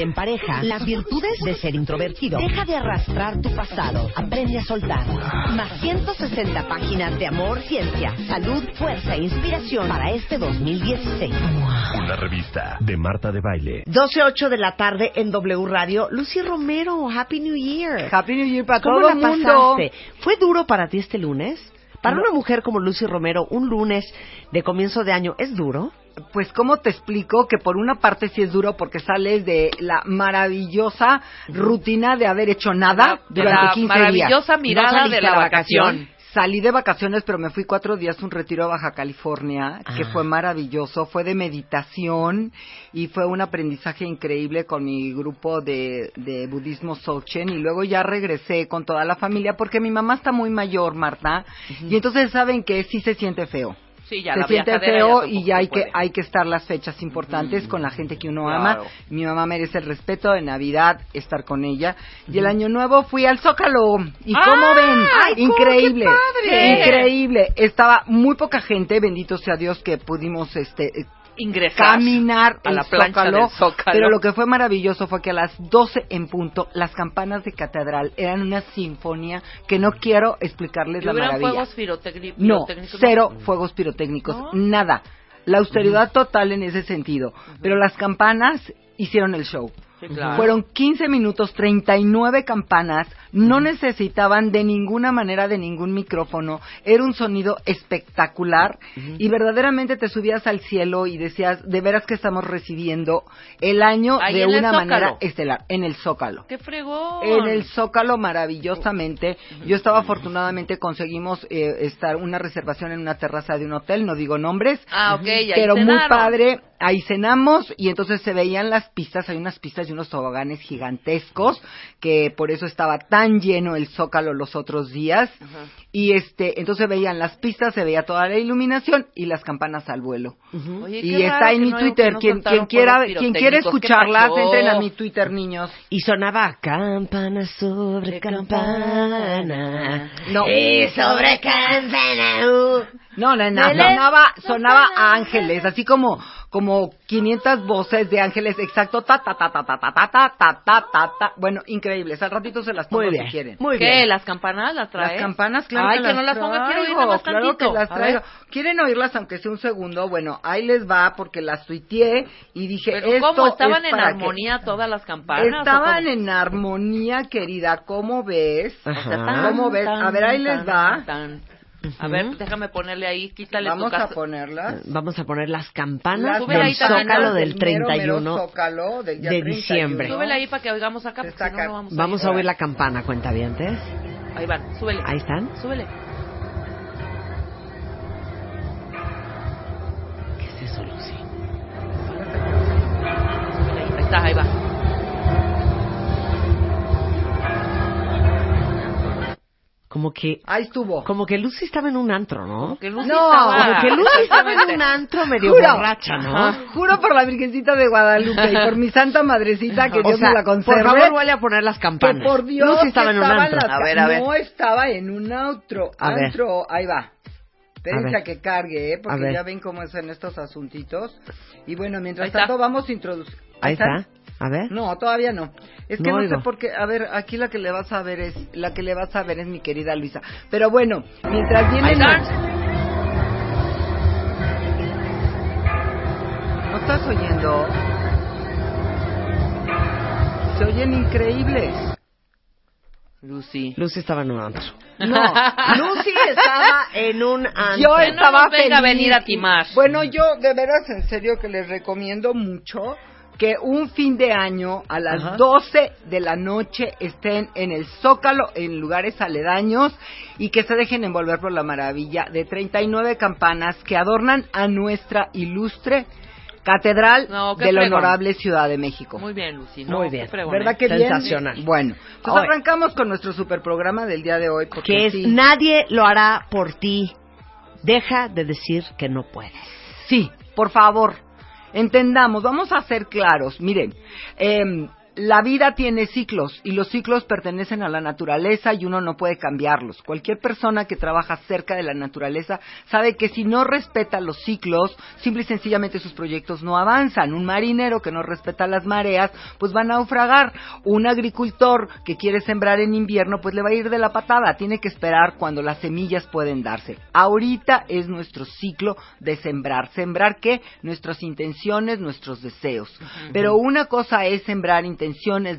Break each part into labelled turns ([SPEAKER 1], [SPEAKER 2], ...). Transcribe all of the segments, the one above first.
[SPEAKER 1] en pareja. Las virtudes de ser introvertido. Deja de arrastrar tu pasado. Aprende a soltar. Más 160 páginas de amor, ciencia, salud, fuerza e inspiración para este 2016.
[SPEAKER 2] Una revista de Marta de Baile.
[SPEAKER 1] 12.08 de la tarde en W Radio. Lucy Romero, Happy New Year.
[SPEAKER 3] Happy New Year para
[SPEAKER 1] ¿Cómo
[SPEAKER 3] todo el mundo.
[SPEAKER 1] pasaste? ¿Fue duro para ti este lunes? Para una mujer como Lucy Romero, un lunes de comienzo de año es duro.
[SPEAKER 3] Pues, ¿cómo te explico? Que por una parte sí es duro porque sales de la maravillosa rutina de haber hecho nada
[SPEAKER 4] De
[SPEAKER 3] durante
[SPEAKER 4] la
[SPEAKER 3] 15
[SPEAKER 4] maravillosa
[SPEAKER 3] días.
[SPEAKER 4] mirada de la vacación.
[SPEAKER 3] Salí de vacaciones, pero me fui cuatro días a un retiro a Baja California, que
[SPEAKER 1] Ah.
[SPEAKER 3] fue maravilloso, fue de meditación y fue un aprendizaje increíble con mi grupo de, de budismo Sochen y luego ya regresé con toda la familia porque mi mamá está muy mayor, Marta, y entonces saben que sí se siente feo
[SPEAKER 4] Sí, ya
[SPEAKER 3] se
[SPEAKER 4] la
[SPEAKER 3] siente feo y ya hay que
[SPEAKER 4] puede.
[SPEAKER 3] hay que estar las fechas importantes con la gente que uno
[SPEAKER 4] Claro.
[SPEAKER 3] ama. Mi mamá merece el respeto de Navidad, estar con ella. Y el año nuevo fui al Zócalo. ¿Y
[SPEAKER 4] ¡Ah!
[SPEAKER 3] cómo ven?
[SPEAKER 4] ¡Ay,
[SPEAKER 3] increíble.
[SPEAKER 4] qué padre!
[SPEAKER 3] Increíble. Estaba muy poca gente, bendito sea Dios que pudimos este
[SPEAKER 4] Ingresar
[SPEAKER 3] caminar
[SPEAKER 4] a la plancha
[SPEAKER 3] Zócalo,
[SPEAKER 4] del Zócalo.
[SPEAKER 3] Pero lo que fue maravilloso fue que a las 12 en punto las campanas de catedral eran una sinfonía que no quiero explicarles
[SPEAKER 4] ¿Y
[SPEAKER 3] la maravilla.
[SPEAKER 4] fuegos
[SPEAKER 3] No, cero fuegos pirotécnicos,
[SPEAKER 4] ¿No?
[SPEAKER 3] nada. La austeridad total en ese sentido. Pero las campanas hicieron el show.
[SPEAKER 4] Sí, claro.
[SPEAKER 3] Fueron 15 minutos, 39 campanas, no necesitaban de ninguna manera de ningún micrófono, era un sonido espectacular y verdaderamente te subías al cielo y decías, de veras que estamos recibiendo el año
[SPEAKER 4] Ahí
[SPEAKER 3] de una manera estelar, en el Zócalo.
[SPEAKER 4] ¡Qué fregón!
[SPEAKER 3] En el Zócalo maravillosamente. Yo estaba afortunadamente conseguimos eh, estar una reservación en una terraza de un hotel, no digo nombres.
[SPEAKER 4] Ah, ok, y ahí
[SPEAKER 3] Pero muy padre, ahí cenamos y entonces se veían las pistas, hay unas pistas y unos toboganes gigantescos que por eso estaba tan lleno el Zócalo los otros días y este entonces veían las pistas, se veía toda la iluminación y las campanas al vuelo.
[SPEAKER 4] Oye,
[SPEAKER 3] y está en mi
[SPEAKER 4] no-
[SPEAKER 3] Twitter, quien, quien quiera quien.
[SPEAKER 4] ¿Qué
[SPEAKER 3] escucharlas, entren a mi Twitter, niños.
[SPEAKER 1] Y sonaba campana sobre campana.
[SPEAKER 3] No.
[SPEAKER 1] Y sobre campana. uh.
[SPEAKER 3] No, no, no, sonaba, sonaba a ángeles, así como, como 500 voces de ángeles, exacto, ta, ta, ta, ta, ta, ta, ta, ta, ta, ta, ta, ta. Bueno, increíbles, al ratito se las pongo
[SPEAKER 1] Muy
[SPEAKER 3] si quieren.
[SPEAKER 1] Muy
[SPEAKER 4] ¿Qué?
[SPEAKER 1] bien.
[SPEAKER 4] ¿Las campanas las traes?
[SPEAKER 3] Las campanas, claro
[SPEAKER 4] Ay,
[SPEAKER 3] que,
[SPEAKER 4] que, no las ponga, quiero oírlas más
[SPEAKER 3] claro
[SPEAKER 4] tantito.
[SPEAKER 3] que las traigo. ¿Quieren oírlas aunque sea un segundo? Bueno, ahí les va porque las tuiteé y dije,
[SPEAKER 4] Pero
[SPEAKER 3] esto
[SPEAKER 4] ¿cómo? ¿Estaban
[SPEAKER 3] es
[SPEAKER 4] en
[SPEAKER 3] para que-
[SPEAKER 4] armonía todas las campanas?
[SPEAKER 3] Estaban en armonía, querida, ¿cómo ves?
[SPEAKER 1] Ajá.
[SPEAKER 4] O sea, tan,
[SPEAKER 3] ¿Cómo ves?
[SPEAKER 4] tan,
[SPEAKER 3] A ver, ahí les
[SPEAKER 4] tan, tan. A ver, déjame ponerle ahí, quítale
[SPEAKER 3] Vamos
[SPEAKER 4] tu
[SPEAKER 3] a ponerlas.
[SPEAKER 1] Vamos a poner las campanas
[SPEAKER 3] Las
[SPEAKER 4] Súbela ahí
[SPEAKER 1] del Zócalo del
[SPEAKER 3] mero, mero
[SPEAKER 1] 31
[SPEAKER 3] Zócalo del
[SPEAKER 1] de
[SPEAKER 3] 31.
[SPEAKER 1] diciembre.
[SPEAKER 4] Súbele ahí para que oigamos acá, porque si no, vamos a
[SPEAKER 1] Vamos
[SPEAKER 4] oír.
[SPEAKER 1] a oír la campana, cuentavientes.
[SPEAKER 4] Ahí van, súbele.
[SPEAKER 1] Ahí están.
[SPEAKER 4] Súbele.
[SPEAKER 1] ¿Qué es eso, Lucy?
[SPEAKER 4] Súbele ahí. Ahí está, ahí va.
[SPEAKER 1] Como que,
[SPEAKER 3] Ahí estuvo.
[SPEAKER 1] como que Lucy estaba en un antro, ¿no?
[SPEAKER 4] Que Lucy
[SPEAKER 3] No,
[SPEAKER 4] estaba-
[SPEAKER 1] Como que Lucy estaba en un antro medio
[SPEAKER 3] Juro.
[SPEAKER 1] borracha, ¿no?
[SPEAKER 3] Ajá. Juro por la Virgencita de Guadalupe y por mi santa madrecita que
[SPEAKER 1] O
[SPEAKER 3] Dios
[SPEAKER 1] sea,
[SPEAKER 3] me la conserve.
[SPEAKER 1] por favor, vuelve a poner las
[SPEAKER 3] que
[SPEAKER 1] campanas.
[SPEAKER 3] por Dios
[SPEAKER 1] Lucy
[SPEAKER 3] que
[SPEAKER 1] estaba en un antro.
[SPEAKER 3] las
[SPEAKER 4] A ver, a ver.
[SPEAKER 3] No estaba en un antro.
[SPEAKER 1] A ver.
[SPEAKER 3] antro, ahí va. Espérense
[SPEAKER 1] A
[SPEAKER 3] a,
[SPEAKER 1] ver.
[SPEAKER 3] que cargue, ¿eh? Porque ya ven cómo es en estos asuntitos. Y bueno, mientras
[SPEAKER 4] Ahí está.
[SPEAKER 3] tanto vamos a introducir.
[SPEAKER 1] Ahí está. A ver.
[SPEAKER 3] No, todavía no. Es que
[SPEAKER 1] No
[SPEAKER 3] no, sé por qué. A ver, aquí la que le vas a ver es la que le vas a ver es mi querida Luisa. Pero bueno, mientras viene. ¿No estás oyendo? Se oyen increíbles.
[SPEAKER 4] Lucy.
[SPEAKER 1] Lucy estaba en un antro.
[SPEAKER 3] No,
[SPEAKER 1] Lucy estaba en un antro.
[SPEAKER 3] yo
[SPEAKER 4] no
[SPEAKER 3] estaba
[SPEAKER 4] nos venga a venir a timar.
[SPEAKER 3] Bueno, yo de veras en serio que les recomiendo mucho que un fin de año a las
[SPEAKER 1] Ajá.
[SPEAKER 3] 12 de la noche estén en el Zócalo, en lugares aledaños, y que se dejen envolver por la maravilla de 39 campanas que adornan a nuestra ilustre Catedral
[SPEAKER 4] No,
[SPEAKER 3] de la honorable Ciudad de México.
[SPEAKER 4] Muy bien, Lucy. No,
[SPEAKER 1] Muy bien.
[SPEAKER 4] fregón,
[SPEAKER 3] ¿Verdad
[SPEAKER 4] ¿eh?
[SPEAKER 3] que bien?
[SPEAKER 1] Sensacional.
[SPEAKER 3] Bueno, pues arrancamos con nuestro superprograma del día de hoy. Porque
[SPEAKER 1] Que es
[SPEAKER 3] sí,
[SPEAKER 1] nadie lo hará por ti. Deja de decir que no puedes.
[SPEAKER 3] Sí, por favor, entendamos, vamos a ser claros. Miren, em, la vida tiene ciclos y los ciclos pertenecen a la naturaleza y uno no puede cambiarlos. Cualquier persona que trabaja cerca de la naturaleza sabe que si no respeta los ciclos, simple y sencillamente sus proyectos no avanzan. Un marinero que no respeta las mareas, pues va a naufragar. Un agricultor que quiere sembrar en invierno, pues le va a ir de la patada. Tiene que esperar cuando las semillas pueden darse. Ahorita es nuestro ciclo de sembrar. ¿Sembrar qué? Nuestras intenciones, nuestros deseos. Pero una cosa es sembrar intenciones,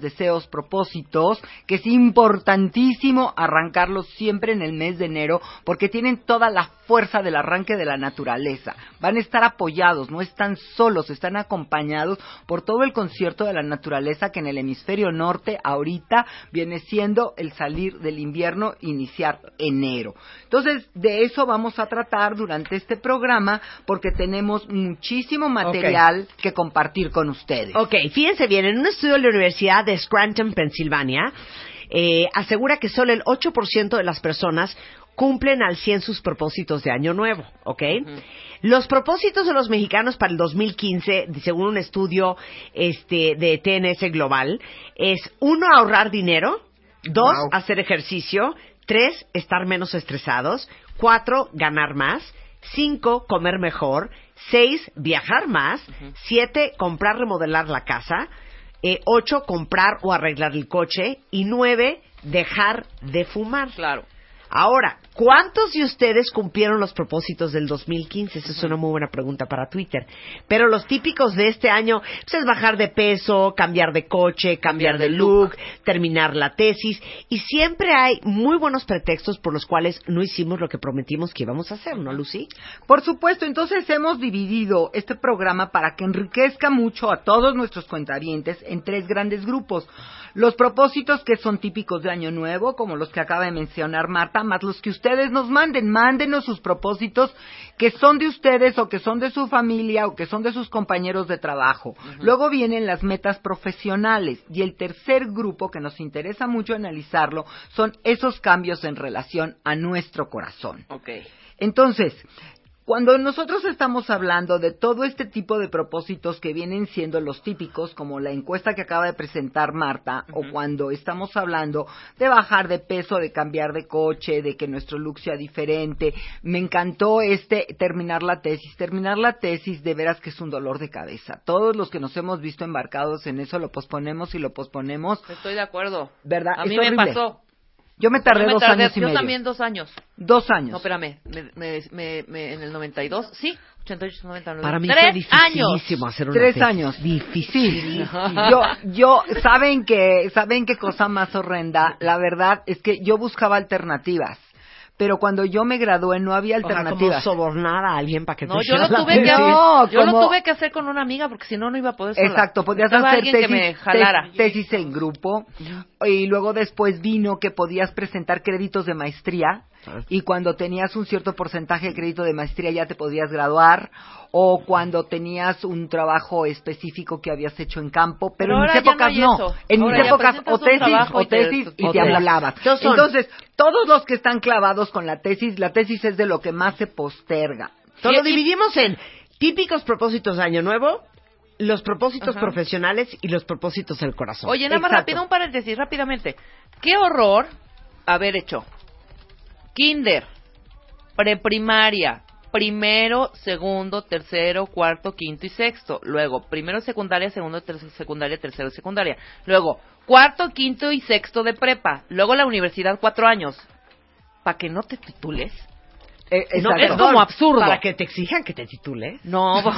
[SPEAKER 3] deseos, propósitos, que es importantísimo arrancarlos siempre en el mes de enero porque tienen toda la fuerza del arranque de la naturaleza. Van a estar apoyados, no están solos, están acompañados por todo el concierto de la naturaleza que en el hemisferio norte ahorita viene siendo el salir del invierno, iniciar enero. Entonces, de eso vamos a tratar durante este programa porque tenemos muchísimo material que compartir con ustedes.
[SPEAKER 1] Ok, fíjense bien, en un estudio de la Universidad de Scranton, Pensilvania, eh, asegura que solo el 8% de las personas cumplen al 100 sus propósitos de año nuevo, ¿ok? Los propósitos de los mexicanos para el 2015, según un estudio este, de TNS Global, es uno, ahorrar dinero, dos,
[SPEAKER 3] Wow.
[SPEAKER 1] hacer ejercicio, tres, estar menos estresados, cuatro, ganar más, cinco, comer mejor, seis, viajar más, siete, comprar, remodelar la casa, eh, ocho, comprar o arreglar el coche y nueve, dejar de fumar.
[SPEAKER 4] Claro.
[SPEAKER 1] Ahora, ¿cuántos de ustedes cumplieron los propósitos del 2015? Esa es una muy buena pregunta para Twitter. Pero los típicos de este año pues, es bajar de peso, cambiar de coche, cambiar de look, terminar la tesis. Y siempre hay muy buenos pretextos por los cuales no hicimos lo que prometimos que íbamos a hacer, ¿no, Lucy?
[SPEAKER 3] Por supuesto, entonces hemos dividido este programa para que enriquezca mucho a todos nuestros cuentavientes en tres grandes grupos. Los propósitos que son típicos de Año Nuevo, como los que acaba de mencionar Marta, más los que ustedes nos manden. Mándenos sus propósitos que son de ustedes o que son de su familia o que son de sus compañeros de trabajo. Luego vienen las metas profesionales y el tercer grupo que nos interesa mucho analizarlo son esos cambios en relación a nuestro corazón.
[SPEAKER 4] Ok.
[SPEAKER 3] Entonces, cuando nosotros estamos hablando de todo este tipo de propósitos que vienen siendo los típicos, como la encuesta que acaba de presentar Marta, o cuando estamos hablando de bajar de peso, de cambiar de coche, de que nuestro look sea diferente, me encantó este terminar la tesis. Terminar la tesis de veras que es un dolor de cabeza. Todos los que nos hemos visto embarcados en eso lo posponemos y lo posponemos,
[SPEAKER 4] Estoy de acuerdo.
[SPEAKER 3] ¿verdad?
[SPEAKER 4] A mí me pasó.
[SPEAKER 3] Yo me tardé
[SPEAKER 4] Yo me
[SPEAKER 3] dos
[SPEAKER 4] tardé-
[SPEAKER 3] años y
[SPEAKER 4] Yo
[SPEAKER 3] medio.
[SPEAKER 4] también dos años.
[SPEAKER 3] Dos años.
[SPEAKER 4] No, espérame. Me, me, me, me- en el 92. Sí, 88, 99.
[SPEAKER 1] Para mí
[SPEAKER 4] Tres
[SPEAKER 1] fue dificilísimo
[SPEAKER 4] años.
[SPEAKER 1] hacer una
[SPEAKER 3] Tres
[SPEAKER 1] tesis.
[SPEAKER 3] años.
[SPEAKER 1] Difícil.
[SPEAKER 3] yo, yo, saben que, saben qué cosa más horrenda. La verdad es que yo buscaba alternativas, pero cuando yo me gradué no había
[SPEAKER 1] O sea, como
[SPEAKER 3] alternativas.
[SPEAKER 1] sobornar a alguien para que te
[SPEAKER 4] No, yo
[SPEAKER 1] hiciera
[SPEAKER 4] lo
[SPEAKER 1] la
[SPEAKER 4] tuve que
[SPEAKER 1] tesis.
[SPEAKER 3] No,
[SPEAKER 4] yo lo tuve que hacer con una amiga porque si no no iba a poder sola.
[SPEAKER 3] Exacto, podías hacer
[SPEAKER 4] alguien
[SPEAKER 3] tesis,
[SPEAKER 4] que me jalara.
[SPEAKER 3] te- tesis en grupo y luego después vino que podías presentar créditos de maestría y cuando tenías un cierto porcentaje de crédito de maestría ya te podías graduar o cuando tenías un trabajo específico que habías hecho en campo, pero
[SPEAKER 4] Pero
[SPEAKER 3] en mis
[SPEAKER 4] no
[SPEAKER 3] épocas no. En
[SPEAKER 4] Ahora
[SPEAKER 3] mis épocas o tesis o
[SPEAKER 4] y te-
[SPEAKER 3] tesis y te hablabas.
[SPEAKER 1] Entonces
[SPEAKER 3] todos los que están clavados con la tesis, la tesis es de lo que más se posterga.
[SPEAKER 1] Entonces lo dividimos en típicos propósitos de Año Nuevo, los propósitos
[SPEAKER 4] Ajá.
[SPEAKER 1] profesionales y los propósitos del corazón.
[SPEAKER 4] Oye, nada más
[SPEAKER 3] Exacto.
[SPEAKER 4] rápido, un paréntesis, rápidamente. Qué horror haber hecho kinder, preprimaria, primero, segundo, tercero, cuarto, quinto y sexto. Luego, primero secundaria, segundo, tercero secundaria, tercero secundaria. Luego, cuarto, quinto y sexto de prepa. Luego la universidad, cuatro años. ¿Para que no te titules?
[SPEAKER 3] Eh,
[SPEAKER 4] No, es como absurdo.
[SPEAKER 1] Para que te exijan que te titules.
[SPEAKER 4] No, pues,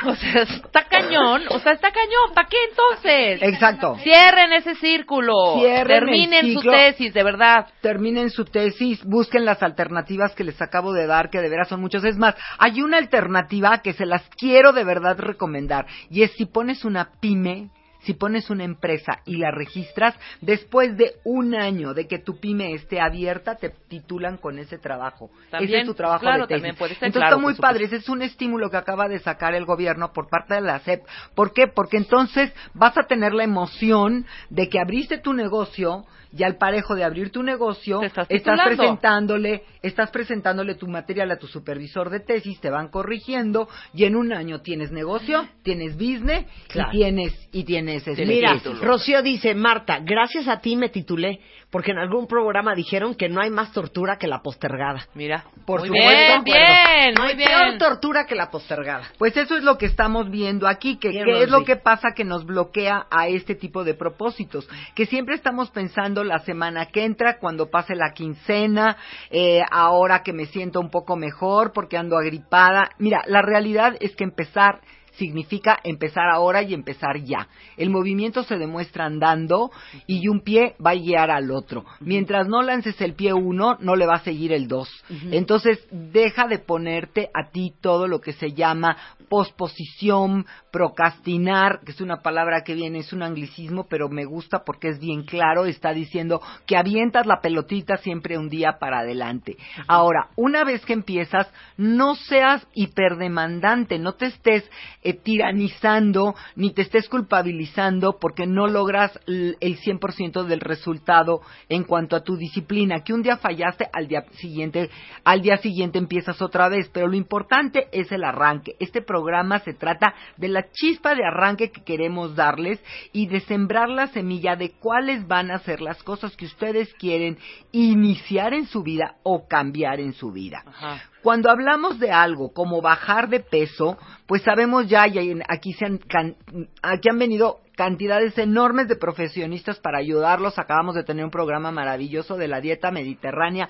[SPEAKER 4] O sea, está cañón. O sea, está cañón. ¿Para qué entonces?
[SPEAKER 3] Exacto.
[SPEAKER 4] Cierren ese círculo.
[SPEAKER 3] Cierren el
[SPEAKER 4] Terminen su tesis, de verdad.
[SPEAKER 3] terminen su tesis, busquen las alternativas que les acabo de dar, que de veras son muchos. Es más, hay una alternativa que se las quiero de verdad recomendar, y es si pones una pyme, si pones una empresa y la registras, después de un año de que tu pyme esté abierta, te titulan con ese trabajo.
[SPEAKER 4] También,
[SPEAKER 3] ese es tu trabajo
[SPEAKER 4] claro,
[SPEAKER 3] de tesis.
[SPEAKER 4] también puede ser,
[SPEAKER 3] Entonces
[SPEAKER 4] claro,
[SPEAKER 3] está muy padre, ese es un estímulo que acaba de sacar el gobierno por parte de la SEP. ¿Por qué? Porque entonces vas a tener la emoción de que abriste tu negocio y al parejo de abrir tu negocio
[SPEAKER 4] estás
[SPEAKER 3] presentándole, estás presentándole tu material a tu supervisor de tesis, te van corrigiendo y en un año tienes negocio, tienes business
[SPEAKER 1] Claro.
[SPEAKER 3] y tienes y tienes
[SPEAKER 1] Mira,
[SPEAKER 3] título.
[SPEAKER 1] Rocío dice, Marta, gracias a ti me titulé, porque en algún programa dijeron que no hay más tortura que la postergada.
[SPEAKER 4] Mira.
[SPEAKER 3] Por
[SPEAKER 4] muy
[SPEAKER 3] supuesto.
[SPEAKER 4] bien, bien,
[SPEAKER 1] No
[SPEAKER 4] muy
[SPEAKER 1] hay peor
[SPEAKER 4] bien.
[SPEAKER 1] tortura que la postergada.
[SPEAKER 3] Pues eso es lo que estamos viendo aquí, que
[SPEAKER 1] Bien,
[SPEAKER 3] qué es lo que pasa que nos bloquea a este tipo de propósitos, que siempre estamos pensando la semana que entra, cuando pase la quincena, eh, ahora que me siento un poco mejor porque ando agripada. Mira, la realidad es que empezar significa empezar ahora y empezar ya. El movimiento se demuestra andando y un pie va a guiar al otro. Mientras no lances el pie uno, no le va a seguir el dos. Entonces, deja de ponerte a ti todo lo que se llama posposición, procrastinar, que es una palabra que viene, es un anglicismo, pero me gusta porque es bien claro, está diciendo que avientas la pelotita siempre un día para adelante. Ahora, una vez que empiezas, no seas hiperdemandante, no te estés eh, tiranizando ni te estés culpabilizando porque no logras el 100% del resultado en cuanto a tu disciplina, que un día fallaste, al día siguiente, al día siguiente empiezas otra vez, pero lo importante es el arranque. Este programa se trata de la chispa de arranque que queremos darles y de sembrar la semilla de cuáles van a ser las cosas que ustedes quieren iniciar en su vida o cambiar en su vida.
[SPEAKER 4] Ajá.
[SPEAKER 3] Cuando hablamos de algo como bajar de peso, pues sabemos ya, y aquí, se han, can- aquí han venido cantidades enormes de profesionistas para ayudarlos. Acabamos de tener un programa maravilloso de la dieta mediterránea.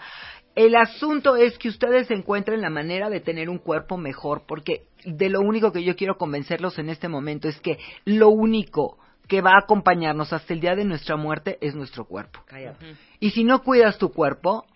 [SPEAKER 3] El asunto es que ustedes encuentren la manera de tener un cuerpo mejor, porque de lo único que yo quiero convencerlos en este momento es que lo único que va a acompañarnos hasta el día de nuestra muerte es nuestro cuerpo. Y si no cuidas tu cuerpo,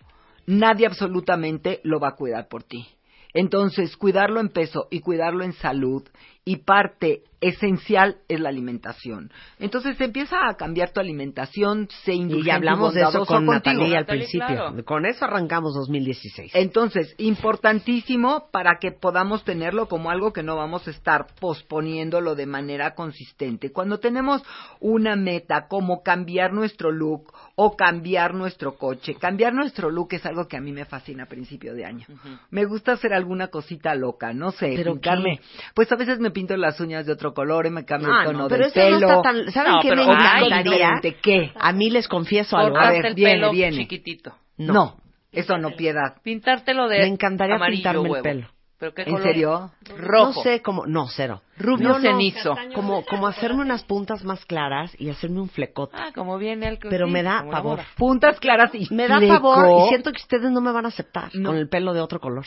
[SPEAKER 3] nadie absolutamente lo va a cuidar por ti. Entonces, cuidarlo en peso y cuidarlo en salud y parte esencial es la alimentación. Entonces, empieza a cambiar tu alimentación, se
[SPEAKER 1] Y
[SPEAKER 3] indulgente
[SPEAKER 1] ya hablamos de eso con
[SPEAKER 3] contigo.
[SPEAKER 1] Natalia al principio.
[SPEAKER 4] claro.
[SPEAKER 1] Con eso arrancamos 2016.
[SPEAKER 3] Entonces, importantísimo para que podamos tenerlo como algo que no vamos a estar posponiéndolo de manera consistente. Cuando tenemos una meta como cambiar nuestro look o cambiar nuestro coche, cambiar nuestro look es algo que a mí me fascina a principio de año. Me gusta hacer alguna cosita loca, no sé,
[SPEAKER 1] ¿Pero
[SPEAKER 3] pintarme. Pues a veces me pinto las uñas de otro color y me cambio
[SPEAKER 1] Ah,
[SPEAKER 3] el tono
[SPEAKER 1] no, pero
[SPEAKER 3] del
[SPEAKER 1] eso no
[SPEAKER 3] pelo.
[SPEAKER 1] está tan... ¿Saben
[SPEAKER 4] No,
[SPEAKER 1] qué me
[SPEAKER 4] pero- ay,
[SPEAKER 1] encantaría?
[SPEAKER 3] ¿qué?
[SPEAKER 1] A mí les confieso algo.
[SPEAKER 3] A ver,
[SPEAKER 4] el
[SPEAKER 3] viene,
[SPEAKER 4] pelo
[SPEAKER 3] viene.
[SPEAKER 4] chiquitito.
[SPEAKER 3] No. eso no piedad.
[SPEAKER 4] Pintártelo de
[SPEAKER 1] Me encantaría
[SPEAKER 4] amarillo
[SPEAKER 1] pintarme el pelo.
[SPEAKER 4] ¿Pero qué
[SPEAKER 3] ¿En serio?
[SPEAKER 4] Rojo.
[SPEAKER 1] No sé cómo... No, cero.
[SPEAKER 4] Rubio
[SPEAKER 1] No, no,
[SPEAKER 4] cenizo.
[SPEAKER 1] Como, como hacerme unas puntas más claras y hacerme un flecote.
[SPEAKER 4] Ah, como viene el
[SPEAKER 1] Pero me da
[SPEAKER 4] como
[SPEAKER 1] pavor.
[SPEAKER 3] Puntas claras y
[SPEAKER 1] Me da
[SPEAKER 3] fleco.
[SPEAKER 1] pavor y siento que ustedes no me van a aceptar
[SPEAKER 3] No.
[SPEAKER 1] con el pelo de otro color.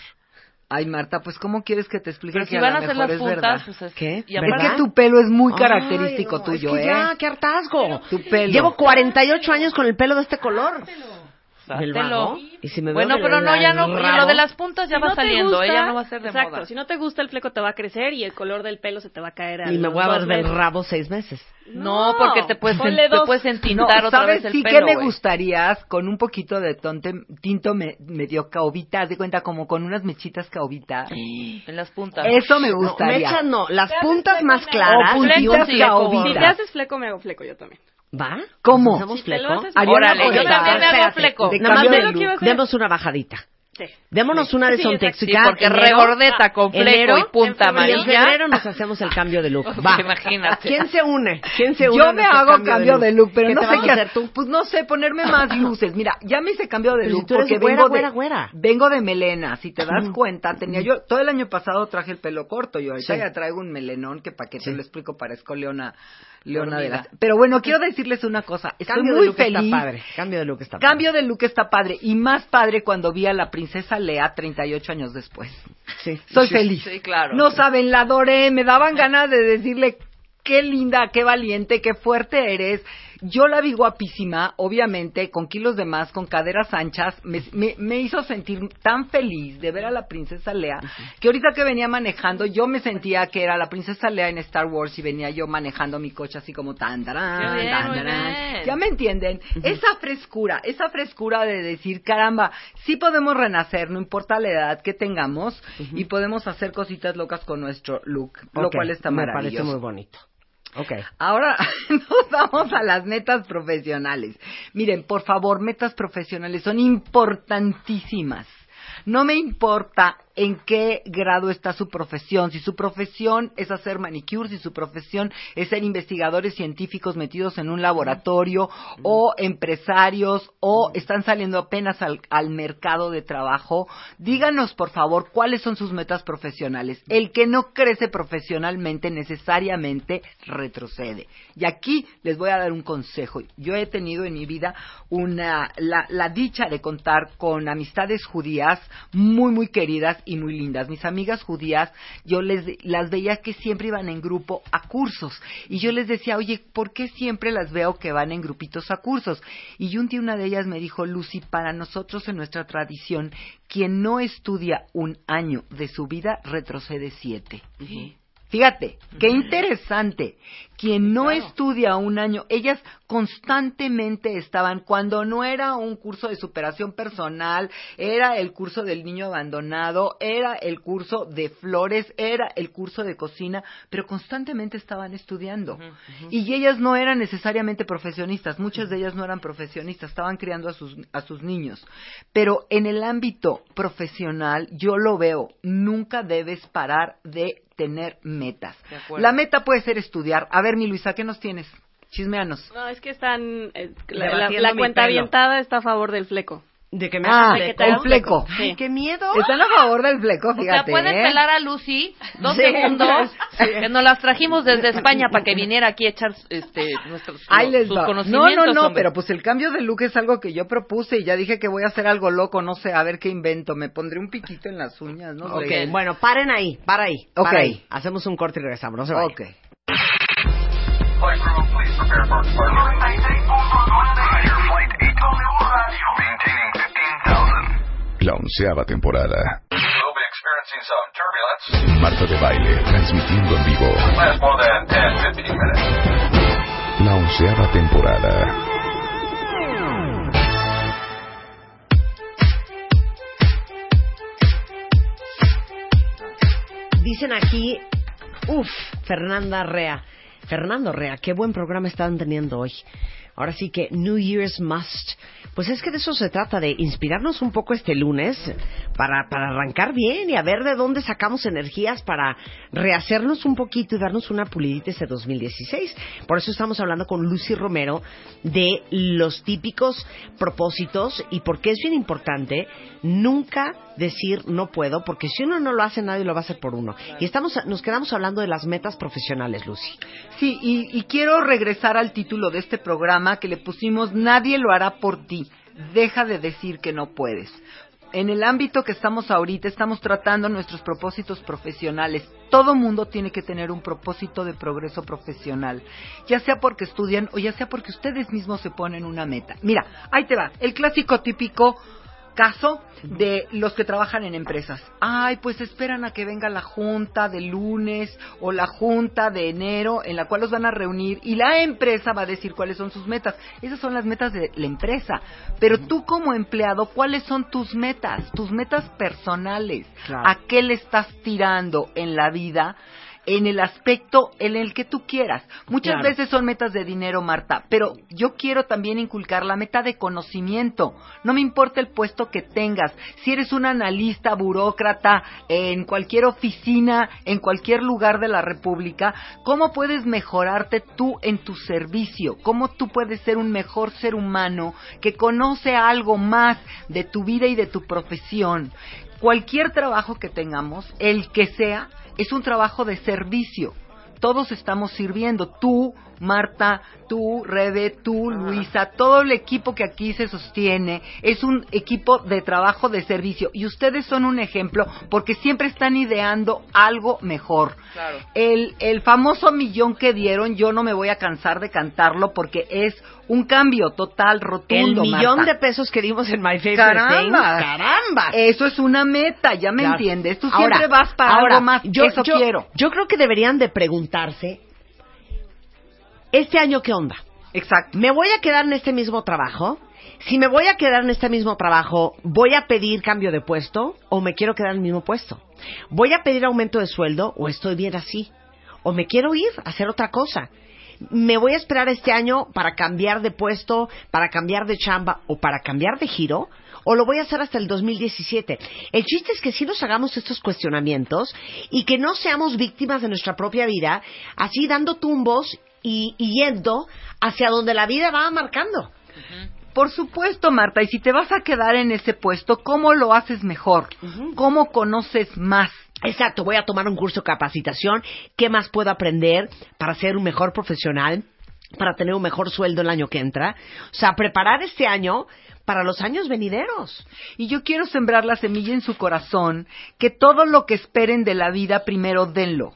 [SPEAKER 3] Ay, Marta, pues ¿cómo quieres que te explique
[SPEAKER 4] Pero
[SPEAKER 3] que
[SPEAKER 4] si
[SPEAKER 3] a
[SPEAKER 4] van
[SPEAKER 3] lo
[SPEAKER 4] a hacer
[SPEAKER 3] mejor
[SPEAKER 4] las
[SPEAKER 3] es verdad?
[SPEAKER 4] puntas, pues es...
[SPEAKER 1] ¿Qué?
[SPEAKER 4] y
[SPEAKER 3] Es que tu pelo es muy
[SPEAKER 1] Ay,
[SPEAKER 3] característico
[SPEAKER 1] no,
[SPEAKER 3] tuyo,
[SPEAKER 1] es que
[SPEAKER 3] ¿eh?
[SPEAKER 1] ya, qué hartazgo.
[SPEAKER 3] Tu pelo.
[SPEAKER 1] Llevo 48 años con el pelo de este color. ¿Del
[SPEAKER 4] Sátelo.
[SPEAKER 1] vago? Y si me
[SPEAKER 4] Bueno, pero no, ya no, y lo de las puntas ya
[SPEAKER 5] Si
[SPEAKER 4] va
[SPEAKER 5] no
[SPEAKER 4] saliendo,
[SPEAKER 5] gusta-
[SPEAKER 4] ella no va a ser de
[SPEAKER 5] Exacto,
[SPEAKER 4] moda.
[SPEAKER 5] si no te gusta el fleco te va a crecer y el color del pelo se te va a caer a
[SPEAKER 1] Y me voy a ver del rabo seis meses.
[SPEAKER 4] No, porque te puedes, te puedes
[SPEAKER 3] No,
[SPEAKER 4] entintar otra
[SPEAKER 3] ¿sabes
[SPEAKER 4] vez el
[SPEAKER 3] sí
[SPEAKER 4] pelo,
[SPEAKER 3] que me
[SPEAKER 4] güey.
[SPEAKER 3] gustaría con un poquito de tonte, tinto me- medio caobita, de cuenta como con unas mechitas caobita?
[SPEAKER 4] En las puntas.
[SPEAKER 3] Eso me
[SPEAKER 1] No,
[SPEAKER 3] gustaría.
[SPEAKER 1] mechas no, las
[SPEAKER 5] Te haces
[SPEAKER 1] puntas más claras.
[SPEAKER 3] O puntitas
[SPEAKER 4] sí,
[SPEAKER 5] Si te haces fleco, me hago fleco yo también.
[SPEAKER 1] ¿Va?
[SPEAKER 3] ¿Cómo?
[SPEAKER 1] ¿Hacemos fleco?
[SPEAKER 4] Órale, yo también me hago
[SPEAKER 1] Nada más demos una bajadita.
[SPEAKER 5] Sí.
[SPEAKER 1] Démonos una de
[SPEAKER 5] Sí,
[SPEAKER 1] Sontex.
[SPEAKER 4] Sí, porque
[SPEAKER 1] enero-
[SPEAKER 4] regordeta con fleco y punta
[SPEAKER 5] en
[SPEAKER 1] Y en
[SPEAKER 4] amarilla.
[SPEAKER 1] febrero nos hacemos el cambio de look. Va.
[SPEAKER 4] Imagínate.
[SPEAKER 1] ¿Quién se une? ¿Quién se une?
[SPEAKER 3] Yo
[SPEAKER 1] a
[SPEAKER 3] me hago cambio, de look, pero
[SPEAKER 1] ¿Qué
[SPEAKER 3] no
[SPEAKER 1] te
[SPEAKER 3] sé
[SPEAKER 1] vas
[SPEAKER 3] qué
[SPEAKER 1] hacer tú?
[SPEAKER 3] Pues no sé, ponerme más luces. Mira, ya me hice cambio de
[SPEAKER 1] Pero si
[SPEAKER 3] look
[SPEAKER 1] tú eres
[SPEAKER 3] porque
[SPEAKER 1] güera,
[SPEAKER 3] vengo
[SPEAKER 1] güera,
[SPEAKER 3] de
[SPEAKER 1] güera.
[SPEAKER 3] vengo de melena. Si te das cuenta, tenía yo todo el año pasado traje el pelo corto. Yo ahorita
[SPEAKER 1] Sí.
[SPEAKER 3] ya traigo un melenón que para que
[SPEAKER 1] Sí.
[SPEAKER 3] te lo explico parezco Leona, Leona de las. Pero bueno, quiero decirles una cosa. Estoy
[SPEAKER 1] Cambio de
[SPEAKER 3] muy
[SPEAKER 1] look
[SPEAKER 3] feliz.
[SPEAKER 1] está padre. Cambio de look está padre.
[SPEAKER 3] Cambio de look está padre y más padre cuando vi a la princesa Lea 38 años después.
[SPEAKER 1] Sí.
[SPEAKER 3] Soy
[SPEAKER 1] Sí,
[SPEAKER 3] feliz.
[SPEAKER 4] sí, claro.
[SPEAKER 3] No saben, la adoré, me daban ganas de decirle qué linda, qué valiente, qué fuerte eres. Yo la vi guapísima, obviamente, con kilos de más, con caderas anchas. Me, me- me hizo sentir tan feliz de ver a la princesa Lea, que ahorita que venía manejando, yo me sentía que era la princesa Lea en Star Wars y venía yo manejando mi coche así como tan, tarán,
[SPEAKER 4] Qué bien,
[SPEAKER 3] tan. Ya me entienden. Esa frescura, esa frescura de decir, caramba, sí podemos renacer, no importa la edad que tengamos, y podemos hacer cositas locas con nuestro look, lo cual está
[SPEAKER 1] Me
[SPEAKER 3] maravilloso.
[SPEAKER 1] parece muy bonito. Ok.
[SPEAKER 3] Ahora nos vamos a las metas profesionales. Miren, por favor, metas profesionales son importantísimas. No me importa en qué grado está su profesión, si su profesión es hacer manicure, si su profesión es ser investigadores científicos metidos en un laboratorio o empresarios o están saliendo apenas al, al mercado de trabajo, díganos por favor cuáles son sus metas profesionales. El que no crece profesionalmente necesariamente retrocede. Y aquí les voy a dar un consejo. Yo he tenido en mi vida una, la, la dicha de contar con amistades judías muy, muy queridas y muy lindas. Mis amigas judías, yo les las veía que siempre iban en grupo a cursos. Y yo les decía, oye, ¿por qué siempre las veo que van en grupitos a cursos? Y un día una de ellas me dijo, Lucy, para nosotros en nuestra tradición, quien no estudia un año de su vida retrocede siete. Fíjate, qué interesante. Quien no estudia un año, ellas constantemente estaban, cuando no era un curso de superación personal, era el curso del niño abandonado, era el curso de flores, era el curso de cocina, pero constantemente estaban estudiando. Y ellas no eran necesariamente profesionistas, muchas de ellas no eran profesionistas, estaban criando a sus, a sus niños. Pero en el ámbito profesional, yo lo veo, nunca debes parar de tener metas. La meta puede ser estudiar. A ver, mi Luisa, ¿qué nos tienes? Chismeanos.
[SPEAKER 5] No, es que están. eh, la, la, cuenta
[SPEAKER 1] pelo.
[SPEAKER 5] avientada está a favor del fleco.
[SPEAKER 1] De que me
[SPEAKER 3] Ah,
[SPEAKER 1] hagas
[SPEAKER 5] de que
[SPEAKER 1] fleco.
[SPEAKER 3] el fleco.
[SPEAKER 5] Sí.
[SPEAKER 1] Ay, qué miedo.
[SPEAKER 3] Están a favor del fleco,
[SPEAKER 4] O sea,
[SPEAKER 3] fíjate.
[SPEAKER 4] pueden
[SPEAKER 3] ¿eh?
[SPEAKER 4] pelar a Lucy dos
[SPEAKER 1] Sí.
[SPEAKER 4] segundos, que nos las trajimos desde España para que viniera aquí a echar este, nuestros
[SPEAKER 3] Ahí les
[SPEAKER 4] sus
[SPEAKER 3] va. No,
[SPEAKER 4] conocimientos.
[SPEAKER 3] no, no,
[SPEAKER 4] hombre.
[SPEAKER 3] pero pues el cambio de look es algo que yo propuse y ya dije que voy a hacer algo loco, no sé, a ver qué invento. Me pondré un piquito en las uñas, no
[SPEAKER 1] Ok,
[SPEAKER 3] sé.
[SPEAKER 1] bueno, paren ahí, para ahí.
[SPEAKER 3] Ok.
[SPEAKER 1] para ahí. Hacemos un corte y regresamos. No se vayan.
[SPEAKER 3] Ok.
[SPEAKER 6] La onceava temporada.
[SPEAKER 7] We'll be experiencing some turbulence.
[SPEAKER 6] Marta de Baile, transmitiendo en vivo.
[SPEAKER 7] Last more than 10, 15 minutes.
[SPEAKER 6] La onceava temporada.
[SPEAKER 1] Dicen aquí, uff, Fernanda Rea. Fernando Rea, qué buen programa están teniendo hoy. Ahora sí que New Year's Must. Pues es que de eso se trata, de inspirarnos un poco este lunes para, para arrancar bien y a ver de dónde sacamos energías para rehacernos un poquito y darnos una pulidita ese 2016. Por eso estamos hablando con Lucy Romero de los típicos propósitos y porque es bien importante nunca decir no puedo, porque si uno no lo hace nadie lo va a hacer por uno. Y estamos, nos quedamos hablando de las metas profesionales, Lucy.
[SPEAKER 3] Sí, y, y quiero regresar al título de este programa que le pusimos Nadie lo hará por ti. Deja de decir que no puedes. En el ámbito que estamos ahorita, estamos tratando nuestros propósitos profesionales. Todo mundo tiene que tener un propósito de progreso profesional, ya sea porque estudian o ya sea porque ustedes mismos se ponen una meta. Mira, ahí te va, el clásico típico caso de los que trabajan en empresas. Ay, pues esperan a que venga la junta de lunes o la junta de enero en la cual los van a reunir y la empresa va a decir cuáles son sus metas. Esas son las metas de la empresa. Pero tú como empleado, ¿cuáles son tus metas? Tus metas personales.
[SPEAKER 1] Claro.
[SPEAKER 3] ¿A qué le estás tirando en la vida? En el aspecto en el que tú quieras. Muchas
[SPEAKER 1] Claro.
[SPEAKER 3] veces son metas de dinero, Marta, pero yo quiero también inculcar la meta de conocimiento. No me importa el puesto que tengas. Si eres un analista, burócrata, en cualquier oficina, en cualquier lugar de la República, ¿cómo puedes mejorarte tú en tu servicio? ¿Cómo tú puedes ser un mejor ser humano que conoce algo más de tu vida y de tu profesión? Cualquier trabajo que tengamos, el que sea, es un trabajo de servicio. Todos estamos sirviendo. Tú Marta, tú, Rebe, tú, Luisa, todo el equipo que aquí se sostiene es un equipo de trabajo de servicio y ustedes son un ejemplo porque siempre están ideando algo mejor.
[SPEAKER 4] Claro.
[SPEAKER 3] El, el famoso millón que dieron, yo no me voy a cansar de cantarlo porque es un cambio total,
[SPEAKER 1] El
[SPEAKER 3] rotundo.
[SPEAKER 1] millón
[SPEAKER 3] Marta.
[SPEAKER 1] de pesos que dimos en My Favorite
[SPEAKER 3] Caramba.
[SPEAKER 1] Things. ¡Caramba!
[SPEAKER 3] Eso es una meta, ya me
[SPEAKER 1] Claro.
[SPEAKER 3] entiendes. Tú
[SPEAKER 1] Ahora,
[SPEAKER 3] siempre vas para
[SPEAKER 1] ahora,
[SPEAKER 3] algo más.
[SPEAKER 1] Yo,
[SPEAKER 3] Eso
[SPEAKER 1] yo-
[SPEAKER 3] quiero.
[SPEAKER 1] Yo creo que deberían de preguntarse, ¿este año qué onda?
[SPEAKER 3] Exacto.
[SPEAKER 1] ¿Me voy a quedar en este mismo trabajo? Si me voy a quedar en este mismo trabajo, ¿voy a pedir cambio de puesto o me quiero quedar en el mismo puesto? ¿Voy a pedir aumento de sueldo o estoy bien así? ¿O me quiero ir a hacer otra cosa? ¿Me voy a esperar este año para cambiar de puesto, para cambiar de chamba o para cambiar de giro? ¿O lo voy a hacer hasta el 2017? El chiste es que sí nos hagamos estos cuestionamientos y que no seamos víctimas de nuestra propia vida, así dando tumbos y, y yendo hacia donde la vida va marcando.
[SPEAKER 3] Por supuesto, Marta, y si te vas a quedar en ese puesto, ¿cómo lo haces mejor? ¿Cómo conoces más?
[SPEAKER 1] Exacto, voy a tomar un curso de capacitación. ¿Qué más puedo aprender para ser un mejor profesional? Para tener un mejor sueldo el año que entra. O sea, preparar este año para los años venideros.
[SPEAKER 3] Y yo quiero sembrar la semilla en su corazón, que todo lo que esperen de la vida primero denlo.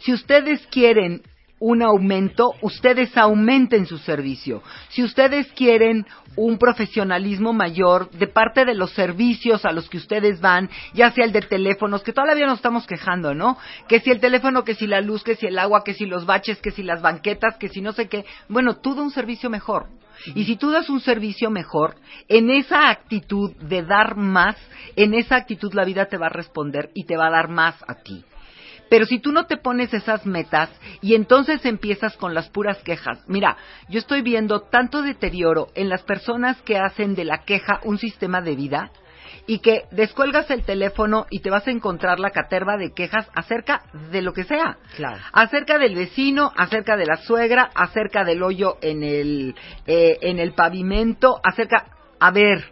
[SPEAKER 3] Si ustedes quieren un aumento, ustedes aumenten su servicio. Si ustedes quieren un profesionalismo mayor de parte de los servicios a los que ustedes van, ya sea el de teléfonos, que todavía nos estamos quejando, ¿no? Que si el teléfono, que si la luz, que si el agua, que si los baches, que si las banquetas, que si no sé qué. Bueno, tú da un servicio mejor. Y si tú das un servicio mejor, en esa actitud de dar más, en esa actitud la vida te va a responder y te va a dar más a ti. Pero si tú no te pones esas metas y entonces empiezas con las puras quejas, mira, yo estoy viendo tanto deterioro en las personas que hacen de la queja un sistema de vida y que descuelgas el teléfono y te vas a encontrar la caterva de quejas acerca de lo que sea.
[SPEAKER 1] Claro.
[SPEAKER 3] Acerca del vecino, acerca de la suegra, acerca del hoyo en el, eh, en el pavimento, acerca... A ver,